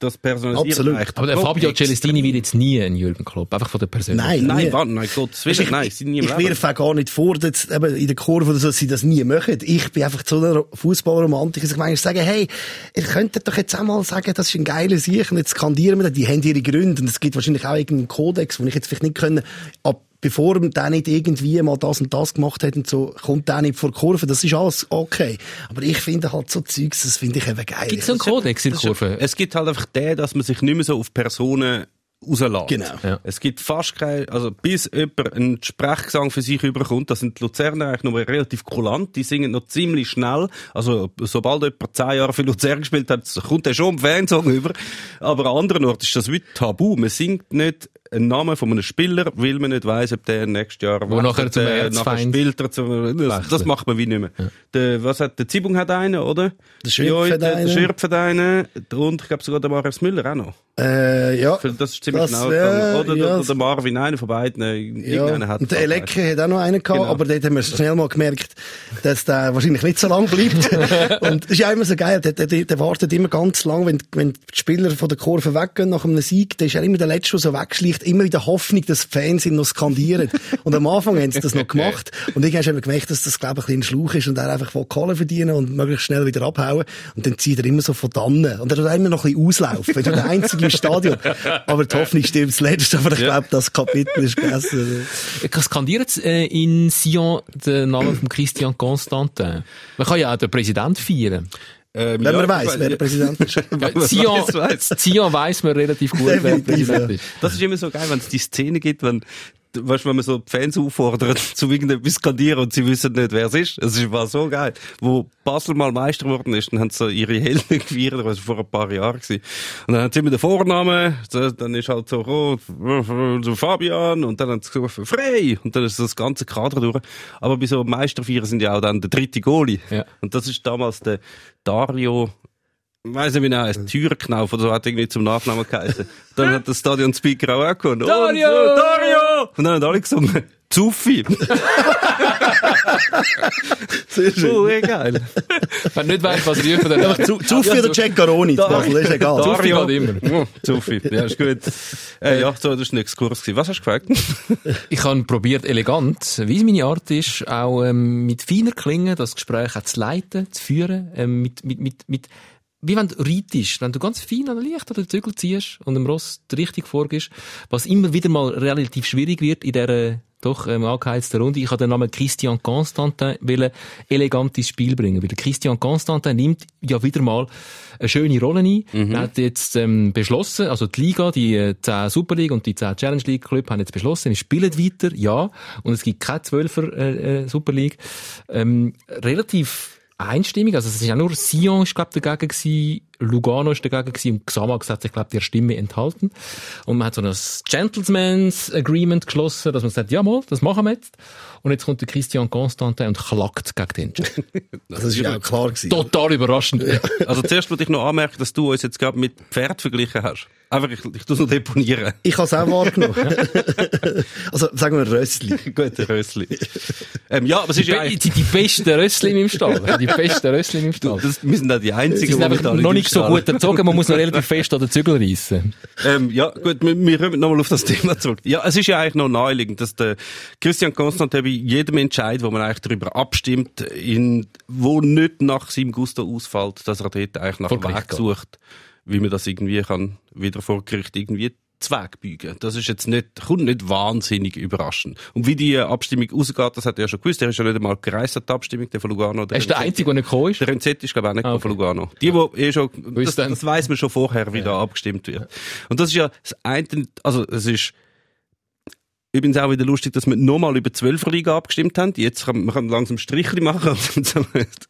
das personalisiert. Absolut. Echt. Aber der Klopp Fabio. Celestini wird jetzt nie ein Jürgen Klopp, einfach von der Persönlichkeit. Nein, Nein, warte, nein, Gottes Willen, Ich- nein, sie nie im Ich werfe auch gar nicht vor, dass, eben in der Kurve oder so, dass sie das nie machen. Ich bin einfach zu einer Fußballromantiker, dass ich manchmal sage, hey, ihr könntet doch jetzt auch mal sagen, das ist ein geiler Sieg und jetzt skandieren wir das. Die haben ihre Gründe und es gibt wahrscheinlich auch irgendeinen Kodex, den ich jetzt vielleicht nicht können, ab bevor der nicht irgendwie mal das und das gemacht hat und so, kommt der nicht vor die Kurve. Das ist alles okay. Aber ich finde halt so Zeugs, das finde ich eben geil. Gibt es so einen Kodex in der Kurve? Es gibt halt einfach den, dass man sich nicht mehr so auf Personen rauslässt. Genau. Ja. Es gibt fast kein, also bis jemand einen Sprechgesang für sich überkommt, das sind die Luzerner eigentlich noch relativ kulant, die singen noch ziemlich schnell, also sobald jemand zehn Jahre für Luzern gespielt hat, kommt er schon einen Fansong über, aber an anderen Orten ist das wie tabu, man singt nicht einen Namen von einem Spieler, weil man nicht weiss, ob der nächstes Jahr Wo nachher zum äh, nachher spielt er zum, das, das macht man wie nicht mehr. Der, was hat, der Zibung hat einen, oder? Der Schürpf Ja, hat einen. der Schürpf hat einen, und ich glaube sogar der Marius Müller auch noch. Äh, ja. Das ist ziemlich Das, genau. äh, oder, ja, der Marvin, einer von beiden. äh, Irgendeiner hat und der Elecke hat auch noch einen gehabt, Genau. aber dort haben wir schnell mal gemerkt, dass der wahrscheinlich nicht so lang bleibt. und es ist ja immer so geil, der, der, der wartet immer ganz lang, wenn, wenn die Spieler von der Kurve weggehen nach einem Sieg, der ist ja immer der Letzte, der so wegschleicht, immer in der Hoffnung, dass die Fans ihn noch skandieren. Und am Anfang haben sie das noch gemacht und ich habe gemerkt, dass das, glaube ich, ein ein Schlauch ist und er einfach will Kohle verdienen und möglichst schnell wieder abhauen und dann zieht er immer so von dannen und er tut immer noch ein bisschen auslaufen, er ist der Einzige im Stadion. Aber die Hoffnung stirbt zuletzt, aber ich glaube, das Kapitel ist gegessen. Skandiert äh, in Sion den Namen von Christian Constantin? Man kann ja auch den Präsident feiern. Ähm, Wenn ja, man weiss, weil- wer der Präsident ist. Das weiss. Sion weiss man relativ gut, wer der Präsident ist. Das ist immer so geil, wenn es die Szene gibt, wenn, weißt, du, wenn man so Fans auffordert, zu irgendetwas skandieren und sie wissen nicht, wer es ist. Es war so geil. Wo Basel mal Meister geworden ist, dann haben sie so ihre Helden gefeiert, das war vor ein paar Jahren gewesen. Und dann haben sie immer den Vornamen, dann ist halt so, oh, so Fabian, und dann haben sie gesagt, frei, und dann ist das ganze Kader durch. Aber bei so Meisterfeiern sind ja auch dann der dritte Goalie. Ja. Und das ist damals der Dario, ich weiss nicht, wie er heißt, Türknauf oder so hat irgendwie zum Nachnamen geheißen. Dann hat der Stadion-Speaker auch angekommen. Dario! Und, so, Dario! Und dann haben alle gesungen, Zuffi. Sehr schön. Oh, geil. Wenn nicht weißt, was zu viel der Jack Garoni, zu Basel, ist egal. Zuffi geht immer. Oh, Zuffi. Ja, ist gut. Äh, ja, so, das war ein Exkurs. gewesen. Was hast du gefragt? Ich habe probiert, elegant, wie es meine Art ist, auch ähm, mit feiner Klinge das Gespräch auch zu leiten, zu führen, ähm, mit, mit, mit, mit, wie wenn du reitest, wenn du ganz fein an der Licht oder den Zügel ziehst und dem Ross die Richtung vorgibst, was immer wieder mal relativ schwierig wird in dieser doch ähm, angeheizten Runde. Ich habe den Namen Christian Constantin wollen elegant ins Spiel bringen, weil Christian Constantin nimmt ja wieder mal eine schöne Rolle ein. Er hat jetzt ähm, beschlossen, also die Liga, die äh, 10 Super League und die 10 Challenge League Club haben jetzt beschlossen, wir spielen weiter, ja, und es gibt keine 12er äh, äh, Super League. Ähm, relativ einstimmig, also es ist ja nur Sion, ist glaube dagegen gewesen, Lugano ist dagegen gewesen und Xamax hat sich, glaube ich, der Stimme enthalten. Und man hat so ein Gentleman's Agreement geschlossen, dass man sagt, ja mal, das machen wir jetzt. Und jetzt kommt der Christian Constantin und klagt gegen den. Das ist ja klar gewesen. Total überraschend. Also zuerst wollte ich noch anmerken, dass du uns jetzt gerade mit Pferd verglichen hast. Einfach, ich, ich tue es noch deponieren. Ich habe es auch wahrgenommen. also, sagen wir Rössli. Gute Rössli. ähm, ja, aber es ist ja Die, die, die besten Rössli in meinem Stall. Die besten Rössli in meinem Stall. das, wir sind auch die einzigen, die mit noch nicht so gut erzogen, man muss noch relativ fest an den Zügel reissen. Ähm, ja, gut, wir, wir kommen nochmal auf das Thema zurück. Ja, es ist ja eigentlich noch naheliegend, dass der Christian Constantin bei jedem Entscheid, wo man eigentlich darüber abstimmt, in, wo nicht nach seinem Gusto ausfällt, dass er dort eigentlich nach Weg sucht, wie man das irgendwie kann, wieder vor Gericht irgendwie Zweig biegen. Das ist jetzt nicht, kommt nicht wahnsinnig überraschend. Und wie die Abstimmung rausgeht, das hat er ja schon gewusst. Er ist ja nicht einmal gereist, hat die Abstimmung, der von Lugano. Er ist der Einzige, der nicht gekommen ist. Der NZ ist, glaube ich, auch nicht Ah, okay. von Lugano. Die, wo eh schon, das, das weiss man schon vorher, wie da abgestimmt wird. Und das ist ja das eine, also, es ist, übrigens auch wieder lustig, dass wir nochmal über die Zwölferliga abgestimmt haben. Jetzt kann man kann langsam Strichli machen.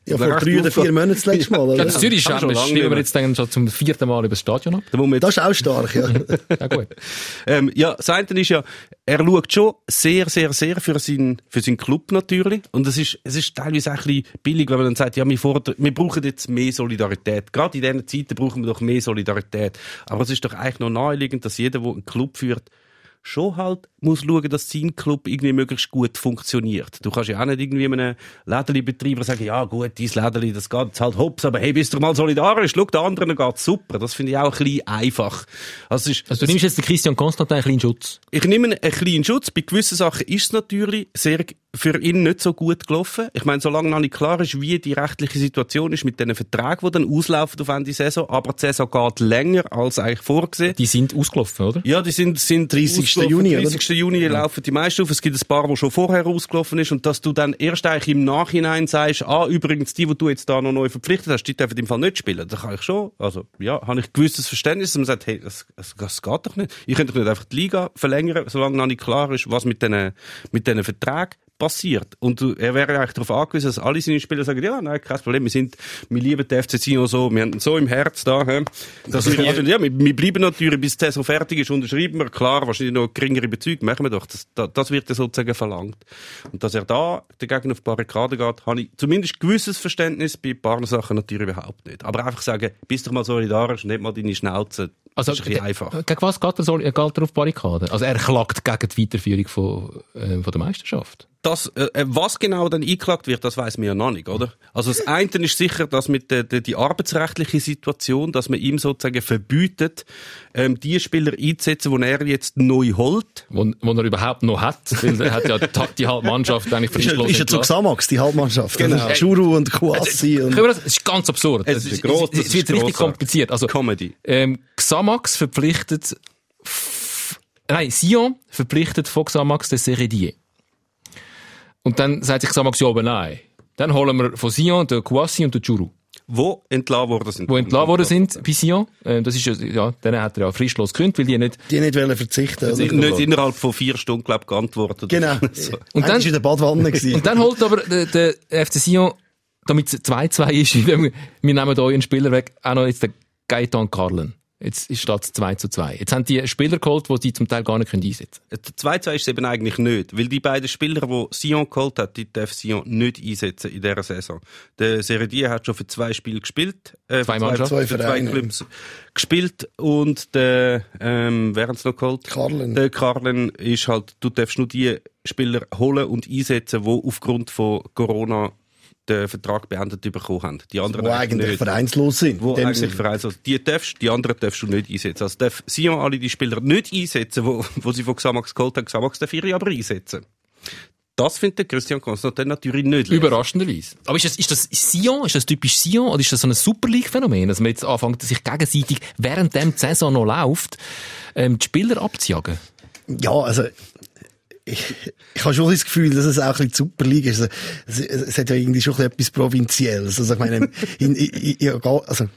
Ja, vor drei oder vier Monaten das letzte Mal. Ja, das Zürich lange stimmen wir jetzt dann schon zum vierten Mal über das Stadion ab. Da Das ist auch stark, ja. Ja, gut. Ähm, ja, das eine ist ja, er schaut schon sehr, sehr, sehr für seinen, für seinen Club natürlich. Und es ist, es ist teilweise auch ein bisschen billig, wenn man dann sagt, ja, wir, fordern, wir brauchen jetzt mehr Solidarität. Gerade in diesen Zeiten brauchen wir doch mehr Solidarität. Aber es ist doch eigentlich noch naheliegend, dass jeder, der einen Club führt, schon halt muss schauen, dass sein Club irgendwie möglichst gut funktioniert. Du kannst ja auch nicht irgendwie einem Lädenbetreiber sagen, ja gut, dein Lädeli, das geht jetzt halt hops, aber hey, bist du mal solidarisch, schau, der anderen geht's super. Das finde ich auch ein bisschen einfach. Also, ist, Also du nimmst jetzt den Christian Constantin ein bisschen Schutz. ich nehme einen kleinen Schutz. Bei gewissen Sachen ist es natürlich sehr für ihn nicht so gut gelaufen. Ich meine, solange noch nicht klar ist, wie die rechtliche Situation ist mit diesen Verträgen, die dann auslaufen auf Ende Saison, aber die Saison geht länger als eigentlich vorgesehen. Die sind ausgelaufen, oder? Ja, die sind, sind 30. ausgelaufen. Juni, oder? 30. Juni laufen die meisten auf. Es gibt ein paar, die schon vorher ausgelaufen ist. Und dass du dann erst eigentlich im Nachhinein sagst, ah, übrigens, die, die du jetzt da noch neu verpflichtet hast, die dürfen im Fall nicht spielen. Da kann ich schon, also, ja, habe ich gewisses Verständnis, dass man sagt, hey, das, das, das geht doch nicht. Ich könnte doch nicht einfach die Liga verlängern, solange noch nicht klar ist, was mit diesen, mit diesen Verträgen passiert. Und er wäre eigentlich darauf angewiesen, dass alle seine Spieler sagen, ja, nein, kein Problem, wir sind, wir lieben den FC Sion so, wir haben ihn so im Herz da? Dass wir, also, ja, wir, wir bleiben natürlich, bis die Saison fertig ist, unterschreiben wir, klar, wahrscheinlich noch geringere Bezüge, machen wir doch. Das, das, wird ja sozusagen verlangt. Und dass er da dagegen auf die Barrikade geht, habe ich zumindest gewisses Verständnis, bei ein paar Sachen natürlich überhaupt nicht. Aber einfach sagen, bist doch mal solidarisch, nicht mal deine Schnauze, Also, das ist ein bisschen einfach. Gegen was geht er, so, geht er auf die Barrikade? Also er klagt gegen die Weiterführung von, äh, von der Meisterschaft. Das, äh, äh, was genau dann eingeklagt wird, das weiß man ja noch nicht, oder? Also das eine ist sicher, dass mit der, der die arbeitsrechtliche Situation, dass man ihm sozusagen verbietet, ähm, die Spieler einzusetzen, die er jetzt neu holt. Wo, wo er überhaupt noch hat. Weil er hat ja die, die halbe Mannschaft eigentlich fristlos ist ja zu. Xamax, die Halbmannschaft. Genau. Also Churu und Kouassi. Und Können wir das? Es ist ganz absurd. Es ist gross, das es wird ist richtig grossartig. kompliziert. Also, Comedy. ähm, Xamax verpflichtet, f- nein, Sion verpflichtet von Xamax den Seredier. Und dann sagt sich Xamax, ja, aber nein. Dann holen wir von Sion den Kouassi und den Churu, Wo entlassen worden sind. die entlassen worden sind bei Sion. Ähm, das ist ja, ja, denen hat er ja fristlos gekündigt, weil die nicht, die nicht wollen verzichten. Oder? Nicht, nicht innerhalb von vier Stunden, glaube ich, geantwortet. Genau. So. Und dann- in der Badwanne. Und dann holt aber der, der FC Sion, damit es 2-2 ist, wir wir nehmen da einen Spieler weg, auch noch jetzt den Gaetan Carlen. Jetzt ist es 2 zu 2. Jetzt haben die Spieler geholt, die sie zum Teil gar nicht einsetzen können. Der 2-2 ist es eben eigentlich nicht, weil die beiden Spieler, die Sion geholt hat, die darf Sion nicht einsetzen in dieser Saison. Der Seredier hat schon für zwei Spiele gespielt. Äh, Zwei für Mannschaften. Zwei für zwei. Clubs gespielt und der, ähm, wer hat's noch geholt? Carlen. Der Carlen ist halt, du darfst nur die Spieler holen und einsetzen, die aufgrund von Corona den Vertrag beendet bekommen haben. Die anderen Wo eigentlich nicht. vereinslos sind. Wo eigentlich Sinn. Vereins, also die darfst, die anderen darfst du nicht einsetzen. Also darf Sion alle die Spieler nicht einsetzen, wo, wo sie von Xamax geholt haben. Xamax darf ihre aber einsetzen. Das findet Christian Constantin natürlich nicht lesen. Überraschenderweise. Aber ist das, ist das Sion? Ist das typisch Sion? Oder ist das so ein Super League-Phänomen, dass man jetzt anfängt, sich gegenseitig, während dem die Saison noch läuft, ähm, die Spieler abzujagen? Ja, also, ich, ich habe schon das Gefühl, dass es auch ein bisschen die Superliga ist. Also, es, es hat ja irgendwie schon etwas Provinzielles. Also, ich meine, in, in, in, also,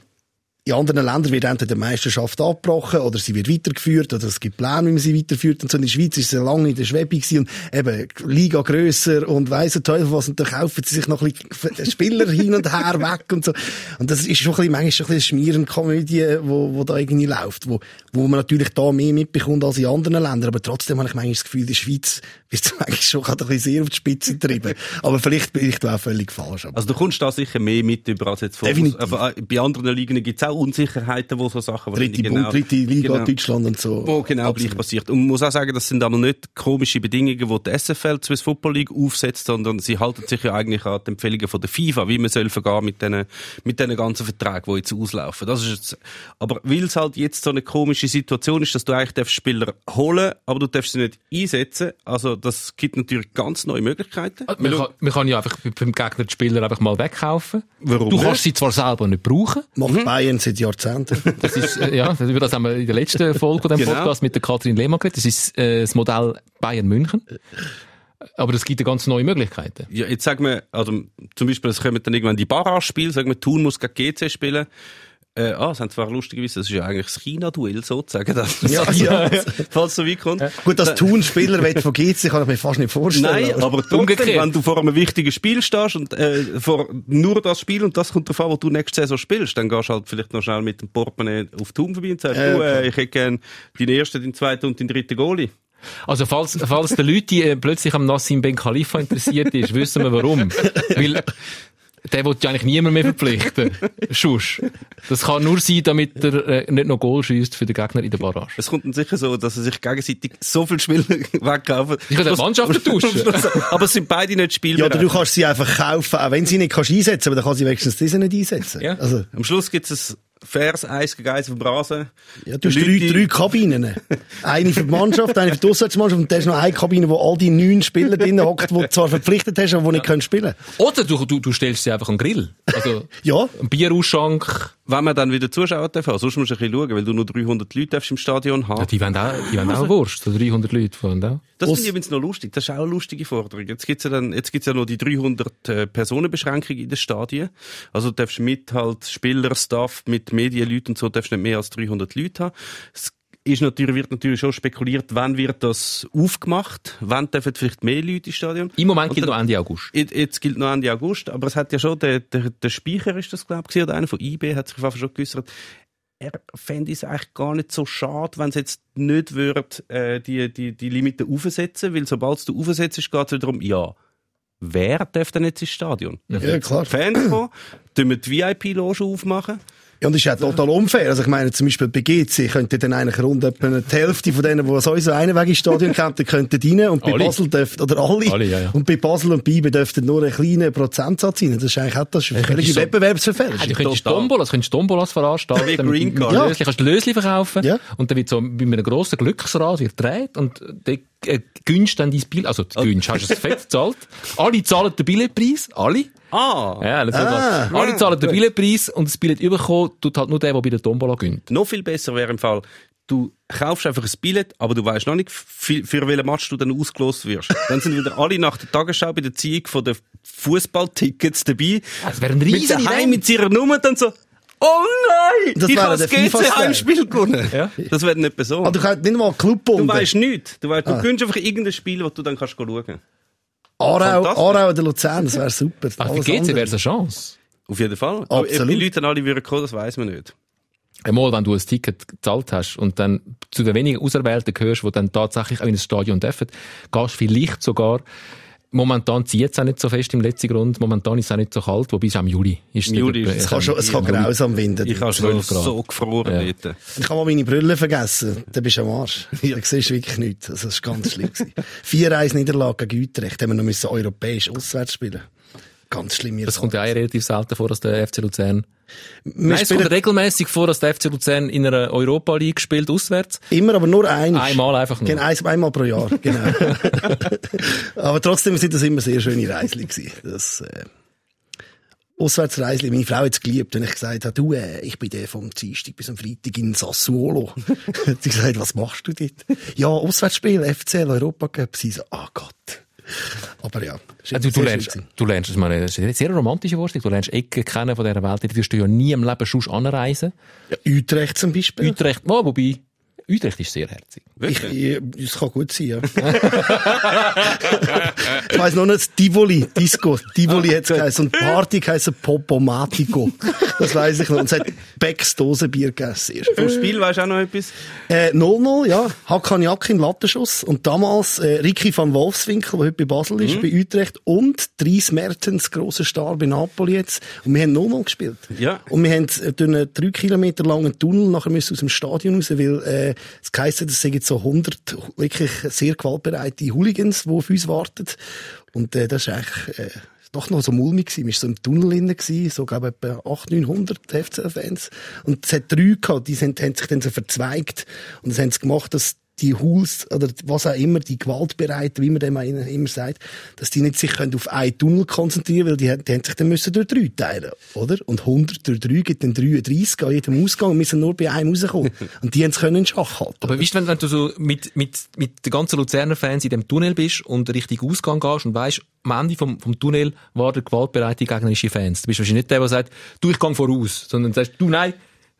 in anderen Ländern wird entweder die Meisterschaft abgebrochen oder sie wird weitergeführt oder es gibt Pläne, wie man sie weiterführt. Und so in der Schweiz ist sie lange in der Schwebe und eben Liga grösser und weiss der Teufel was und dann kaufen sie sich noch ein bisschen Spieler hin und her weg und so. Und das ist schon ein bisschen, manchmal schon ein bisschen Schmierenkomödie, wo, wo da irgendwie läuft, wo, wo man natürlich da mehr mitbekommt als in anderen Ländern. Aber trotzdem habe ich manchmal das Gefühl, der Schweiz es manchmal schon gerade ein bisschen sehr auf die Spitze getrieben. Aber vielleicht bin ich da auch völlig falsch. Also du kommst da sicher mehr mit über als jetzt vor. Definitiv. Aber äh, bei anderen Ligen gibt es auch Unsicherheiten, wo so Sachen dritte, Bund, dritte Liga genau, Deutschland und so. Wo genau Absolut. gleich passiert. Und man muss auch sagen, das sind aber nicht komische Bedingungen, die die SFL, die Swiss Football League, aufsetzt, sondern sie halten sich ja eigentlich an die Empfehlungen von der FIFA, wie man soll vergehen mit diesen, mit ganzen Verträgen, die jetzt auslaufen. Das ist jetzt, aber weil es halt jetzt so eine komische Situation ist, dass du eigentlich darfst Spieler holen, aber du darfst sie nicht einsetzen, also das gibt natürlich ganz neue Möglichkeiten. Man kann, man kann ja einfach beim Gegner die Spieler einfach mal wegkaufen. Warum Du nicht? kannst sie zwar selber nicht brauchen. Macht Bayern seit Jahrzehnten. Das ist, äh, ja, über das haben wir in der letzten Folge von dem Genau. Podcast mit der Kathrin Lehmann geredet. Das ist äh, das Modell Bayern München. Aber es gibt ja ganz neue Möglichkeiten. Ja, jetzt sagen wir, also, zum Beispiel, es kommen dann irgendwann die Barrage-Spiele, sagen wir, Thun muss gegen GC spielen. Äh, ah, das haben zwar lustigerweise, das ist ja eigentlich das China-Duell sozusagen, das, Ja, ja. falls es so weit kommt. Gut, dass Thun-Spieler will von GC, kann ich mir fast nicht vorstellen. Nein, aber Umgekehrt. wenn du vor einem wichtigen Spiel stehst und äh, vor nur das Spiel und das kommt an, wo du nächste Saison spielst, dann gehst du halt vielleicht noch schnell mit dem Portemonnaie auf Thun vorbei und sagst, Ja, du, klar. äh, ich hätte gerne deinen ersten, deinen zweiten und deinen dritten Goalie. Also falls, falls der Leute äh, plötzlich am Nassim Ben Khalifa interessiert ist, wissen wir warum. Weil der will ja eigentlich niemand mehr verpflichten. Schuss. Das kann nur sein, damit er äh, nicht noch Goal schießt für den Gegner in der Barrage. Es kommt dann sicher so, dass sie sich gegenseitig so viele Spieler wegkaufen. Ich kann die Mannschaften tauschen. aber es sind beide nicht Ja, spielbereit. oder du kannst sie einfach kaufen, auch wenn sie nicht kannst einsetzen, aber dann kann sie wenigstens diese nicht einsetzen. Ja. Also, Am Schluss gibt es ein faires 1 gegen 1 auf dem Rasen. ja, du hast drei, drei Kabinen. Eine für die Mannschaft, eine für die Auswärtsmannschaft und dann ist noch eine Kabine, wo all die neun Spieler drin hockt, die du zwar verpflichtet hast, aber die nicht können spielen. Oder du, du, du stellst sie einfach an den Grill. Also, Ja. ein Bierausschank. Wenn man dann wieder Zuschauer darf, haben, sonst musst du ein bisschen schauen, weil du nur 300 Leute darfst im Stadion haben. Ja, die wollen auch, die wollen auch Wurst. So 300 Leute wollen auch. Das finde ich übrigens noch lustig. Das ist auch eine lustige Forderung. Jetzt gibt's ja dann, jetzt gibt's ja noch die 300 äh, Personenbeschränkung in den Stadien. Also du darfst mit halt Spieler, Staff, mit Medienleuten und so darfst nicht mehr als 300 Leute haben. Es ist natürlich, wird natürlich schon spekuliert, wann wird das aufgemacht? Wann dürfen vielleicht mehr Leute ins Stadion? Im Moment gilt dann- noch Ende August. Jetzt gilt noch Ende August, aber es hat ja schon, der, der, der Speicher ist das, glaube ich, oder einer von IB hat sich auf jeden Fall schon geäussert. Er fände es eigentlich gar nicht so schade, wenn es jetzt nicht würde, äh, die, die, die Limite aufsetzen, weil sobald du aufsetzt, geht es darum, ja, wer darf denn jetzt ins Stadion? Ja, klar. Fans kommen, tun wir die VIP-Loge aufmachen? Ja, und das ist ja total unfair. Also ich meine, zum Beispiel bei GC könnte dann eigentlich rund etwa die Hälfte von denen, die sowieso einen Weg ins Stadion kommen, die könnten rein. Und bei Alle. Basel dürften, oder alle. Alle, ja, ja. Und bei Basel und bei IBE dürften nur einen kleinen Prozentsatz sein. Das ist eigentlich auch das völlige so- Wettbewerbsverfälschung. Ja, du könntest. Tombolas, könntest Tombolas veranstalten. Wie Green mit- Card. mit Ja. Lösli, kannst du Lösli verkaufen. Ja. Und dann wird so bei einem grossen Glücksrad wird gedreht und der äh, günscht dann dein Bild, also du günscht, hast du es fett gezahlt. Alle zahlen den Billetpreis, alle. Ah, Ja, das Ah. ah. Alle zahlen den Billetpreis und das Billett überkommen tut halt nur der, der bei der Tombola gönnt. noch viel besser wäre im Fall, du kaufst einfach ein Billett, aber du weißt noch nicht, für, für welchen Match du dann ausgelost wirst. dann sind wieder alle nach der Tagesschau bei der Ziehung von den Fußballtickets dabei. Das wäre ein mit riesen daheim Event. mit ihrer Nummer dann so, oh nein, Das ich habe das GC FIFA-Style. Heimspiel gewonnen. Ja. Das wäre nicht so. Ah, du könntest nicht mal Du Clubbomben. weißt nichts. Du, weißt, du Ah. gönnst einfach irgendein Spiel, das du dann kannst schauen Aarau. Aarau oder Luzern, das wäre super. Ach, für GC wäre es eine Chance. Auf jeden Fall. Aber Absolut. die Leute dann alle würden kommen, das weiss man nicht. Einmal, wenn du ein Ticket gezahlt hast und dann zu den wenigen Auserwählten gehörst, die dann tatsächlich auch in das Stadion dürfen, gehst du vielleicht sogar, momentan zieht es auch nicht so fest im letzten Grund, momentan ist es auch nicht so kalt, wobei es auch im Juli ist. Im Juli es Es kann, schon, es kann grausam winden. Ich habe schon 12 Grad. so gefroren Ja. dort. Ich habe mal meine Brille vergessen. Dann bist du am Arsch. Da siehst du wirklich nichts. Also, das war ganz schlimm. gewesen. Vier 1 Niederlage gegen Utrecht. Haben wir noch müssen europäisch auswärts spielen. Ganz schlimm. Das kommt ja auch relativ selten vor, dass der FC Luzern. Wir Nein, es kommt regelmäßig vor, dass der FC Luzern in einer Europa League spielt, auswärts. immer, aber nur einmal. Einmal einfach nur. Genau, eins- einmal pro Jahr, genau. aber trotzdem sind das immer sehr schöne Reisli gewesen. Das, äh, Auswärtsreisli. Meine Frau hat es geliebt, wenn ich gesagt habe, du, äh, ich bin der vom Dienstag bis am Freitag in Sassuolo. hat sie gesagt, was machst du dort? Ja, Auswärtsspiel, FCL, Europacup. Sie so, ah Gott. Aber ja. Also, du, lernst, du lernst, ich meine, das ist eine sehr romantische Vorstellung, du lernst Ecken kennen von dieser Welt, die wirst du ja nie im Leben sonst anreisen. Ja, Utrecht zum Beispiel. Utrecht, oh, wobei, Utrecht ist sehr herzig. Ich, ich, das kann gut sein, ja. ich weiss noch nicht, Tivoli, Disco, Tivoli hat's geheißen. Und Party geheißen Popomatico. Das weiss ich noch. Und es hat Becks Dosenbier gegessen. Vom Spiel weisst du auch noch etwas? Äh, 0-0, ja. Hakan in Lattenschuss. Und damals, äh, Ricky van Wolfswinkel, der heute bei Basel ist, bei Utrecht. Und Dries Mertens, grosser Star bei Napoli jetzt. Und wir haben 0-0 gespielt. Ja. Und wir haben äh, durch einen drei Kilometer langen Tunnel nachher müssen aus dem Stadion raus, weil, äh, es geheißen, das sind jetzt so 100 wirklich sehr gewaltbereite Hooligans, die auf uns warten. Und, äh, das ist eigentlich, äh, doch noch so mulmig gewesen. Wir waren so im Tunnel drin, gewesen, so, glaube ich, etwa 800, 900 FCL-Fans. Und es hat drei gehabt, die sind, haben sich dann so verzweigt. Und das haben sie gemacht, dass die Hools, oder was auch immer, die Gewaltbereiten, wie man dem immer sagt, dass die nicht sich können auf einen Tunnel konzentrieren weil die, die haben sich dann müssen durch drei teilen, oder? Und 100 durch drei gibt dann 33 an jedem Ausgang und sind nur bei einem rausgekommen. und die haben es können in Schach halten. Aber weißt du, wenn, wenn du so mit, mit, mit den ganzen Luzerner Fans in dem Tunnel bist und richtig Ausgang gehst und weißt, am Ende vom, vom Tunnel warten gewaltbereite gegnerische Fans. Du bist wahrscheinlich nicht der, der sagt, du, ich gang voraus, sondern sagst, du, nein,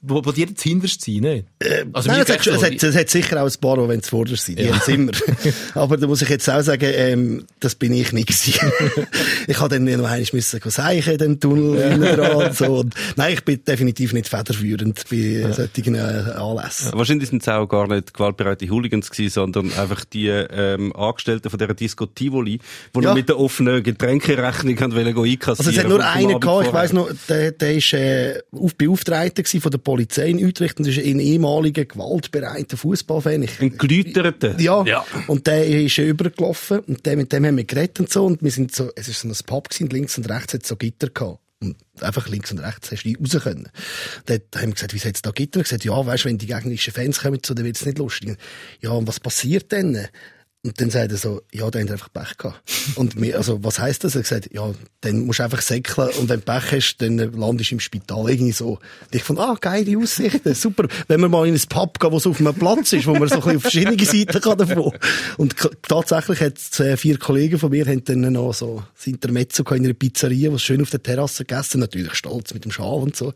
wo, wo dir jetzt hinterst sein, nicht? also Nein, mir es hat, es, hat, es hat sicher auch ein paar, die wenn es vorderst sind. Die haben's immer. Aber da muss ich jetzt auch sagen, ähm, das bin ich nicht gewesen. ich habe dann noch einmal müssen seichen in dem Tunnel hinten dran und so. Und nein, ich bin definitiv nicht federführend bei solchen äh, Anlässen. Wahrscheinlich sind es auch gar nicht gewaltbereite Hooligans gewesen, sondern einfach die ähm, Angestellten von dieser Disco Tivoli, die Ja. noch mit der offenen Getränkerechnung haben wollen einkassieren. Also es hat nur einen gehabt, ich weiss noch, der, der ist äh, auf Beauftragter von der Polizei in Utrecht und das ist ein ehemaliger gewaltbereiter Fußballfan. Ein Geläuterten. Ja. Ja. Und der ist übergelaufen und der, mit dem haben wir geredet und so und wir sind so, es ist so ein Pub gewesen, und links und rechts hat es so Gitter gehabt. Und einfach links und rechts hast du nicht raus können. Dort haben wir gesagt, wieso hat's da Gitter? Er hat gesagt, ja, weißt, wenn die gegnerischen Fans kommen, so, dann wird's nicht lustig. Ja, und was passiert denn? Und dann sagt er so, ja, da haben wir einfach Pech gehabt. Und mir, also, was heisst das? Er hat gesagt, ja, dann musst du einfach säckeln und wenn du Pech hast, dann landest du im Spital irgendwie so. Und ich fand, ah, geile Aussichten, super. Wenn wir mal in ein Pub gehen, wo es auf einem Platz ist, wo man so ein bisschen auf verschiedene Seiten kann davon. Und tatsächlich hat äh, vier Kollegen von mir haben dann noch so das Intermezzo in einer Pizzeria, was schön auf der Terrasse gegessen, natürlich stolz mit dem Schal und so.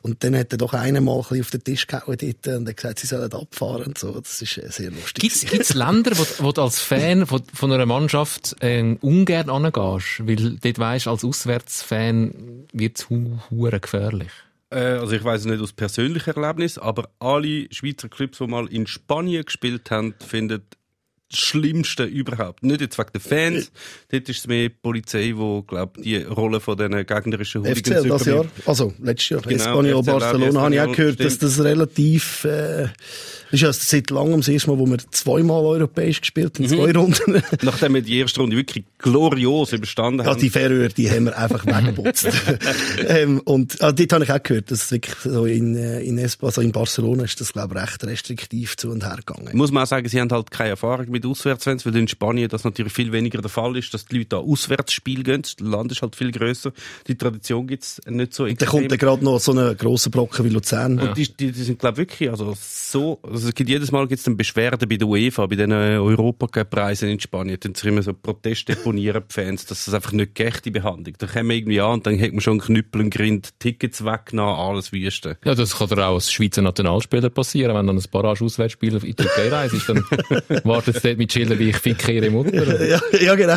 Und dann hat er doch einer mal ein bisschen auf den Tisch gehauen dort und hat gesagt, sie sollen abfahren und so. Das ist äh, sehr lustig. Gibt's, gibt's Länder, wo, wo als Fan von, von einer Mannschaft äh, ungern angehst? Weil dort weisst, als Auswärtsfan wird's hu hure gefährlich. Äh, also ich weiß nicht aus persönlichem Erlebnis, aber alle Schweizer Clubs, die mal in Spanien gespielt haben, finden das Schlimmste überhaupt. Nicht jetzt wegen den Fans, dort ist es mehr die Polizei, die, glaube die Rolle von diesen gegnerischen Hooligans FCL das Jahr, also letztes Jahr, Genau, Espanyol, Barcelona, habe ich auch gehört, dass stimmt. das relativ, äh, ist ja seit langem das erste Mal, wo wir zweimal europäisch gespielt Mhm. haben, zwei Runden. Nachdem wir die erste Runde wirklich glorios überstanden Ja, haben. die Färöer, die haben wir einfach weggeputzt. ähm, und ah, dort habe ich auch gehört, dass wirklich so in, äh, in, Espa, also in Barcelona ist das, glaube ich, recht restriktiv zu und her gegangen. Muss man auch sagen, sie haben halt keine Erfahrung mit Auswärtsfans, weil in Spanien das natürlich viel weniger der Fall ist, dass die Leute da Auswärtsspiel gehen. Das Land ist halt viel grösser. Die Tradition gibt's nicht so Da extrem. kommt dann gerade noch so ein grosser Brocken wie Luzern. Und die, die, die sind, glaube wirklich, also so, also es gibt jedes Mal gibt's dann Beschwerden bei der UEFA, bei den Europacup-Preisen in Spanien, dann sind immer so Proteste deponieren die Fans, dass das einfach nicht gerechte Behandlung. Da kommen wir irgendwie an und dann hat man schon einen Knüppel und Grind, Tickets weggenommen, alles Wüste. Ja, das kann dir auch als Schweizer Nationalspieler passieren. Wenn dann ein Barrage-Auswärtsspiel in die Türkei reist, dann wartet es dort mit Schildern wie ich ficke ihre Mutter. ja, ja, genau.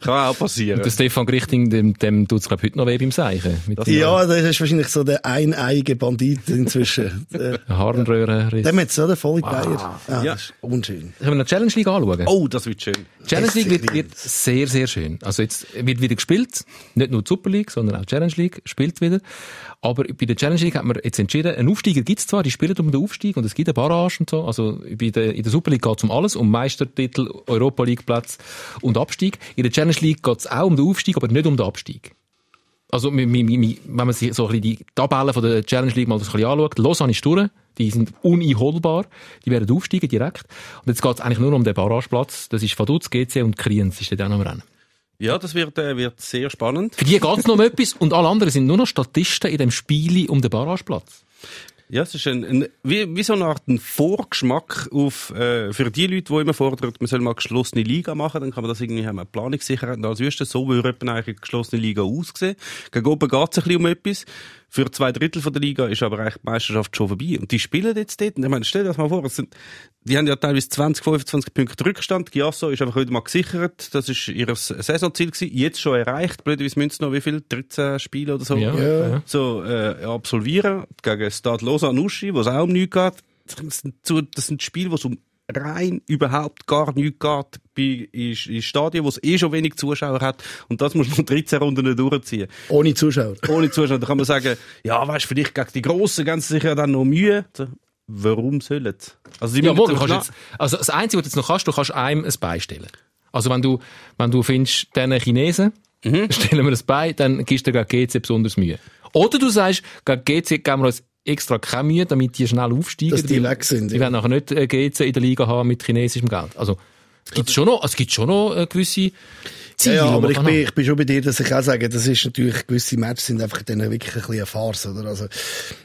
Kann auch passieren. Der Stefan Grichting, dem, dem tut's glaub heute noch weh beim Seichen. Ja, das ist wahrscheinlich so der eineige Bandit inzwischen. Der- Harnröhrenriss. Dem hat so der volle Bayer. Ah, Ja. Das ist unschön. Können wir noch die Challenge League anschauen? oh, das wird schön. Challenge League wird, wird sehr, sehr schön. Also jetzt wird wieder gespielt. Nicht nur die Super League, sondern auch die Challenge League spielt wieder. Aber bei der Challenge League hat man jetzt entschieden, einen Aufsteiger gibt's zwar, die spielen um den Aufstieg und es gibt eine Barrage und so. Also bei der, in der Super League geht's um alles, um Meistertitel, Europa League Platz und Abstieg. In der Challenge League geht's auch um den Aufstieg, aber nicht um den Abstieg. Also, wenn man sich so ein bisschen die Tabellen von der Challenge League mal so ein bisschen anschaut, Lausanne ist durch, die sind uneinholbar, die werden aufsteigen direkt. Und jetzt geht's eigentlich nur um den Barrageplatz, das ist Vaduz, GC und Kriens ist dort auch noch im Rennen. Ja, das wird, äh, wird sehr spannend. Für die geht's noch um etwas und alle anderen sind nur noch Statisten in dem Spiel um den Barrageplatz. Ja, es ist ein, ein wie, wie so eine Art ein Vorgeschmack auf, äh, für die Leute, die immer fordern, man soll mal geschlossene Liga machen, dann kann man das irgendwie haben, eine Planungssicherheit und als Wüste. So würde eigentlich eine geschlossene Liga aussehen. Gegen oben geht es ein bisschen um etwas. Für zwei Drittel von der Liga ist aber eigentlich die Meisterschaft schon vorbei. Und die spielen jetzt dort. Und ich meine, stell dir das mal vor, es sind, die haben ja teilweise 20, 25 Punkte Rückstand. Giasso ist einfach wieder mal gesichert. Das ist ihr Saisonziel gewesen. Jetzt schon erreicht. Blöderweise müssen sie noch wie viel? 13 Spiele oder so? Ja, ja. so äh, absolvieren gegen Stade Lausanne Uschi, wo es auch um nichts geht. Das sind, das sind Spiele, wo es um rein überhaupt gar nichts geht bei in, in Stadien, wo es eh schon wenig Zuschauer hat und das muss man 13 Runden durchziehen. Ohne Zuschauer. Ohne Zuschauer, da kann man sagen, ja, weißt, vielleicht gegen die Grossen geben sie sich ja dann noch Mühe. Warum sollen sie? Also, Ja, morgen kannst du jetzt, also das Einzige, was du jetzt noch kannst, du kannst einem ein Bein stellen. Also wenn du, wenn du findest, diesen Chinesen, Mhm. stellen wir ein Bein, dann gibst du gegen GC besonders Mühe. Oder du sagst, gegen GC geben wir uns extra Mühe, damit die schnell aufsteigen. Dass die weg sind, Die ja. werden nachher nicht äh, GC in der Liga haben mit chinesischem Geld. Also, es gibt schon noch, es gibt schon noch äh, gewisse Ja, Ziele. ja, die aber ich bin, haben. ich bin schon bei dir, dass ich auch sage, das ist natürlich, gewisse Matches sind einfach dann wirklich ein bisschen eine Farce, oder? Also,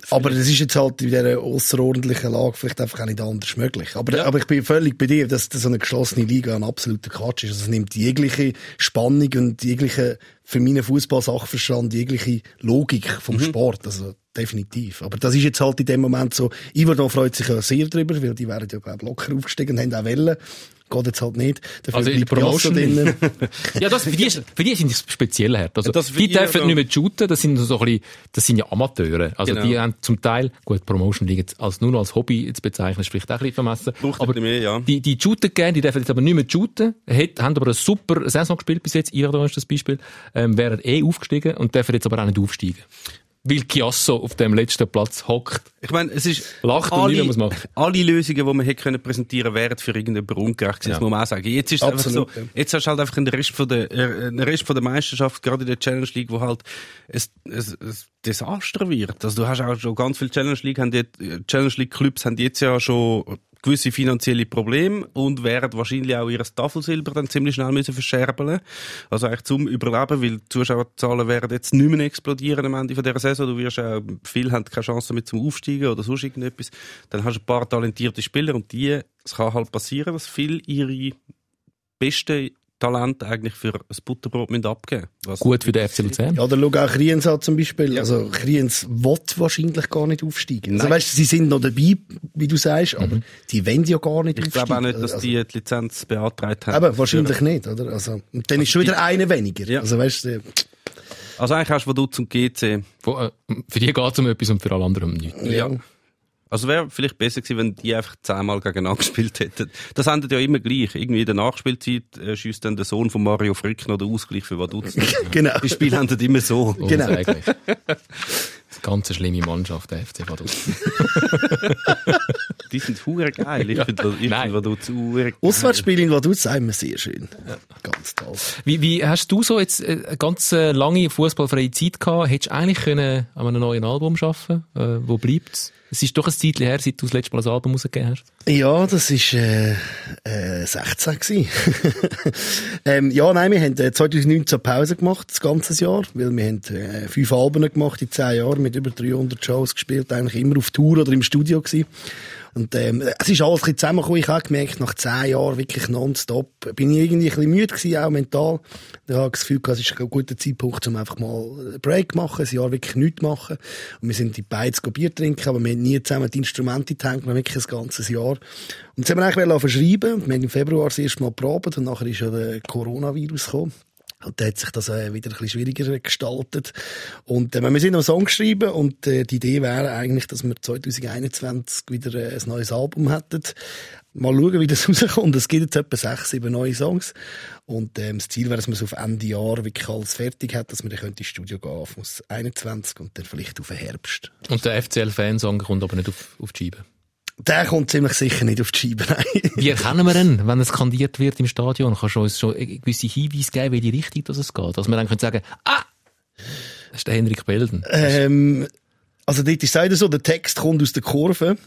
aber das ist jetzt halt in dieser außerordentlichen Lage vielleicht einfach auch nicht anders möglich. Aber, aber ich bin völlig bei dir, dass, dass so eine geschlossene Liga ein absoluter Quatsch ist. Also, es nimmt jegliche Spannung und jegliche, für meinen Fußball-Sachverstand, jegliche Logik vom Mhm. Sport. Also, definitiv. Aber das ist jetzt halt in dem Moment so. Iverdon freut sich ja sehr drüber, weil die wären ja, glaube locker aufgestiegen und haben auch Wellen. Geht jetzt halt nicht. Dafür Also in der Promotion drinnen. Ja, das, für die, ist- für die sind es speziell hart. Also, Das für die die dürfen ja- nicht mehr shooten, das sind so ein bisschen, das sind ja Amateure. Also, Genau. die haben zum Teil, gut, Promotion liegt als, nur noch als Hobby zu bezeichnen, spricht auch ein bisschen vermessen. Braucht aber mehr, ja. die, die shooten gerne, die dürfen jetzt aber nicht mehr shooten, hat, haben aber eine super Saison gespielt bis jetzt, Iverdon ist das Beispiel, ähm, wären eh aufgestiegen und dürfen jetzt aber auch nicht aufsteigen. Weil Chiasso auf dem letzten Platz hockt. Ich meine, es ist Lacht und niemand muss machen. alle Lösungen, die man hätte können präsentieren, wären für irgendjemanden ungerecht gewesen. Das Ja. muss man auch sagen. Jetzt ist es einfach so, jetzt hast du halt einfach einen Rest von der, äh, Rest von der Meisterschaft, gerade in der Challenge League, wo halt ein, ein, ein Desaster wird. Also du hast auch schon ganz viele Challenge League, haben jetzt, äh, Challenge League Clubs haben jetzt ja schon gewisse finanzielle Probleme und werden wahrscheinlich auch ihr Tafelsilber dann ziemlich schnell müssen verscherbeln. Also eigentlich zum Überleben, weil die Zuschauerzahlen werden jetzt nicht mehr explodieren am Ende dieser Saison. Du wirst auch, viele haben keine Chance mit zum Aufsteigen oder sonst irgendetwas. Dann hast du ein paar talentierte Spieler und die, es kann halt passieren, dass viele ihre besten Talente eigentlich für ein Butterbrot müssen abgeben Was Gut für den FC Luzern. Ja, oder schau auch Kriens an zum Beispiel. Also Kriens will wahrscheinlich gar nicht aufsteigen. Also weißt, sie sind noch dabei, wie du sagst, aber die wollen ja gar nicht Ich aufsteigen. glaube auch nicht, dass also, die die Lizenz beantragt haben. Eben, wahrscheinlich nicht, oder? Also, und dann ist schon wieder einer weniger. Ja. Also weißt du, Also eigentlich hast du Vaduz und GC. Wo, äh, für die geht es um etwas und für alle anderen um nichts. Ja. Also wäre vielleicht besser gewesen, wenn die einfach zehnmal gegeneinander gespielt hätten. Das endet ja immer gleich. Irgendwie in der Nachspielzeit äh, schießt dann der Sohn von Mario Frick noch den Ausgleich für Vaduz. genau. Die Spiele enden immer so. Genau. Unsäglich. Das ganze schlimme Mannschaft, der FC Vaduz. Die sind hure geil. Ich finde find Vaduz hure geil. Auswärtsspiel in Vaduz sagen wir sehr schön. Ganz toll. Wie, wie hast du so jetzt äh, eine ganz äh, lange fußballfreie Zeit gehabt? Hättest du eigentlich können an einem neuen Album arbeiten äh, Wo bleibt's? Es ist doch ein Zeitchen her, seit du das letzte Mal ein Album rausgegeben hast. Ja, das ist äh, äh, 16 gsi. ähm, ja, nein, wir haben äh, 2019 Pause gemacht, das ganze Jahr, weil wir haben äh, fünf Alben gemacht in zehn Jahren mit über 300 Shows gespielt, eigentlich immer auf Tour oder im Studio gsi. Und ähm, es ist alles ein bisschen zusammengekommen. Ich habe gemerkt, nach zehn Jahren wirklich nonstop bin ich irgendwie ein bisschen müde gewesen, auch mental. Da habe ich das Gefühl, es ist ein guter Zeitpunkt, um einfach mal einen Break zu machen, ein Jahr wirklich nichts zu machen. Und wir sind in Beiz Bier trinken, aber wir haben nie zusammen die Instrumente in die Hand genommen, wirklich ein ganzes Jahr. Und jetzt haben wir eigentlich verschreiben. Wir haben im Februar das erste Mal probiert und nachher ist ja der Coronavirus gekommen. Und da hat sich das äh, wieder ein bisschen schwieriger gestaltet. Und äh, wir sind noch einen Song geschrieben und äh, die Idee wäre eigentlich, dass wir 2021 wieder äh, ein neues Album hätten. Mal schauen, wie das rauskommt. Es gibt jetzt etwa sechs, sieben neue Songs. Und ähm, das Ziel wäre, dass man es auf Ende Jahr wirklich alles fertig hat, dass man dann könnte ins Studio gehen auf 21 und dann vielleicht auf den Herbst. Und der FCL-Fansong kommt aber nicht auf, auf die Scheibe. Der kommt ziemlich sicher nicht auf die Scheibe. Nein. Wie erkennen wir denn, wenn es skandiert wird im Stadion? Kannst du uns schon gewisse Hinweise geben, welche Richtung das es geht? Dass wir dann können sagen, ah, das ist der Henrik Belden. Ähm, also dort ist es leider so, der Text kommt aus der Kurve.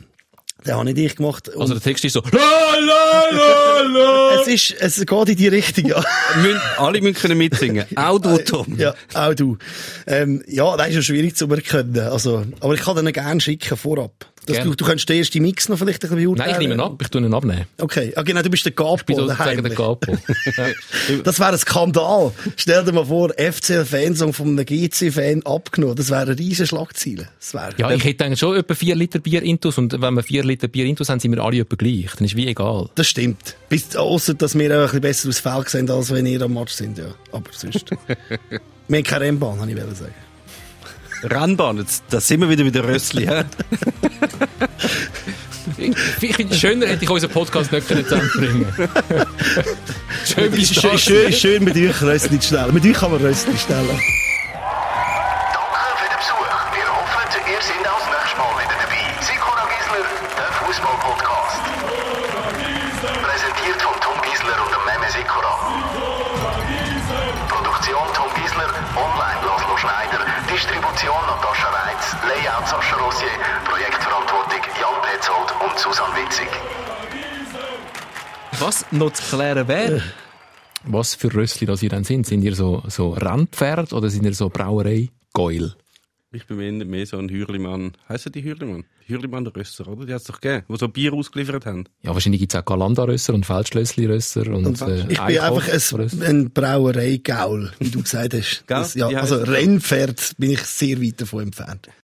Den habe nicht ich gemacht. Und Also der Text ist so, la, la, la, la. es ist, es geht in die Richtung, ja. Alle müssen können mitsingen. Auch du, Tom. Ja, auch du. Ähm, ja, das ist ja schwierig zu erkennen. Also, aber ich kann den gerne schicken vorab. Du, du kannst den ersten Mix noch vielleicht ein bisschen beurteilen. Nein, ich nehme ihn ab, ich tue ihn abnehmen. Okay, ah, genau, du bist der Capo. Ich bin sozusagen der. Capo. Das wäre ein Skandal. Stell dir mal vor, FCL-Fansong von einem GC-Fan abgenommen. Das wäre eine riesen Schlagzeile. Das Ja, ich hätte eigentlich schon etwa 4 Liter Bier intus und wenn wir 4 Liter Bier intus haben, sind wir alle etwa gleich. Dann ist wie egal. das stimmt. Bis, ausser, dass wir auch ein bisschen besser aus Feld sehen, als wenn ihr am Match sind, ja. Aber sonst. wir haben keine Rennbahn, habe ich sagen. Rennbahn, jetzt, da sind wir wieder bei der Rössli. hä? Ich, finde, schöner hätte ich unseren Podcast nicht können zusammenbringen Schön Ist du schön, schön, schön mit euch Röstli stellen. Mit euch kann man Röstli stellen. Was noch zu klären wäre, was für Rössli das ihr dann sind. Sind ihr so, so Rennpferd oder sind ihr so Brauerei-Geul? Ich bin mehr, mehr so ein Hürlimann. Heißt die Hürlimann? Hürlimann der Rösser, oder? Die hat es doch gegeben, die so Bier ausgeliefert haben. Ja, wahrscheinlich gibt's auch Galanda-Rösser und Feldschlössli-Rösser und, Und äh, ich bin einfach ein, ein Brauerei-Gaul, wie du gesagt hast. Das, ja, also Rennpferd bin ich sehr weit davon entfernt.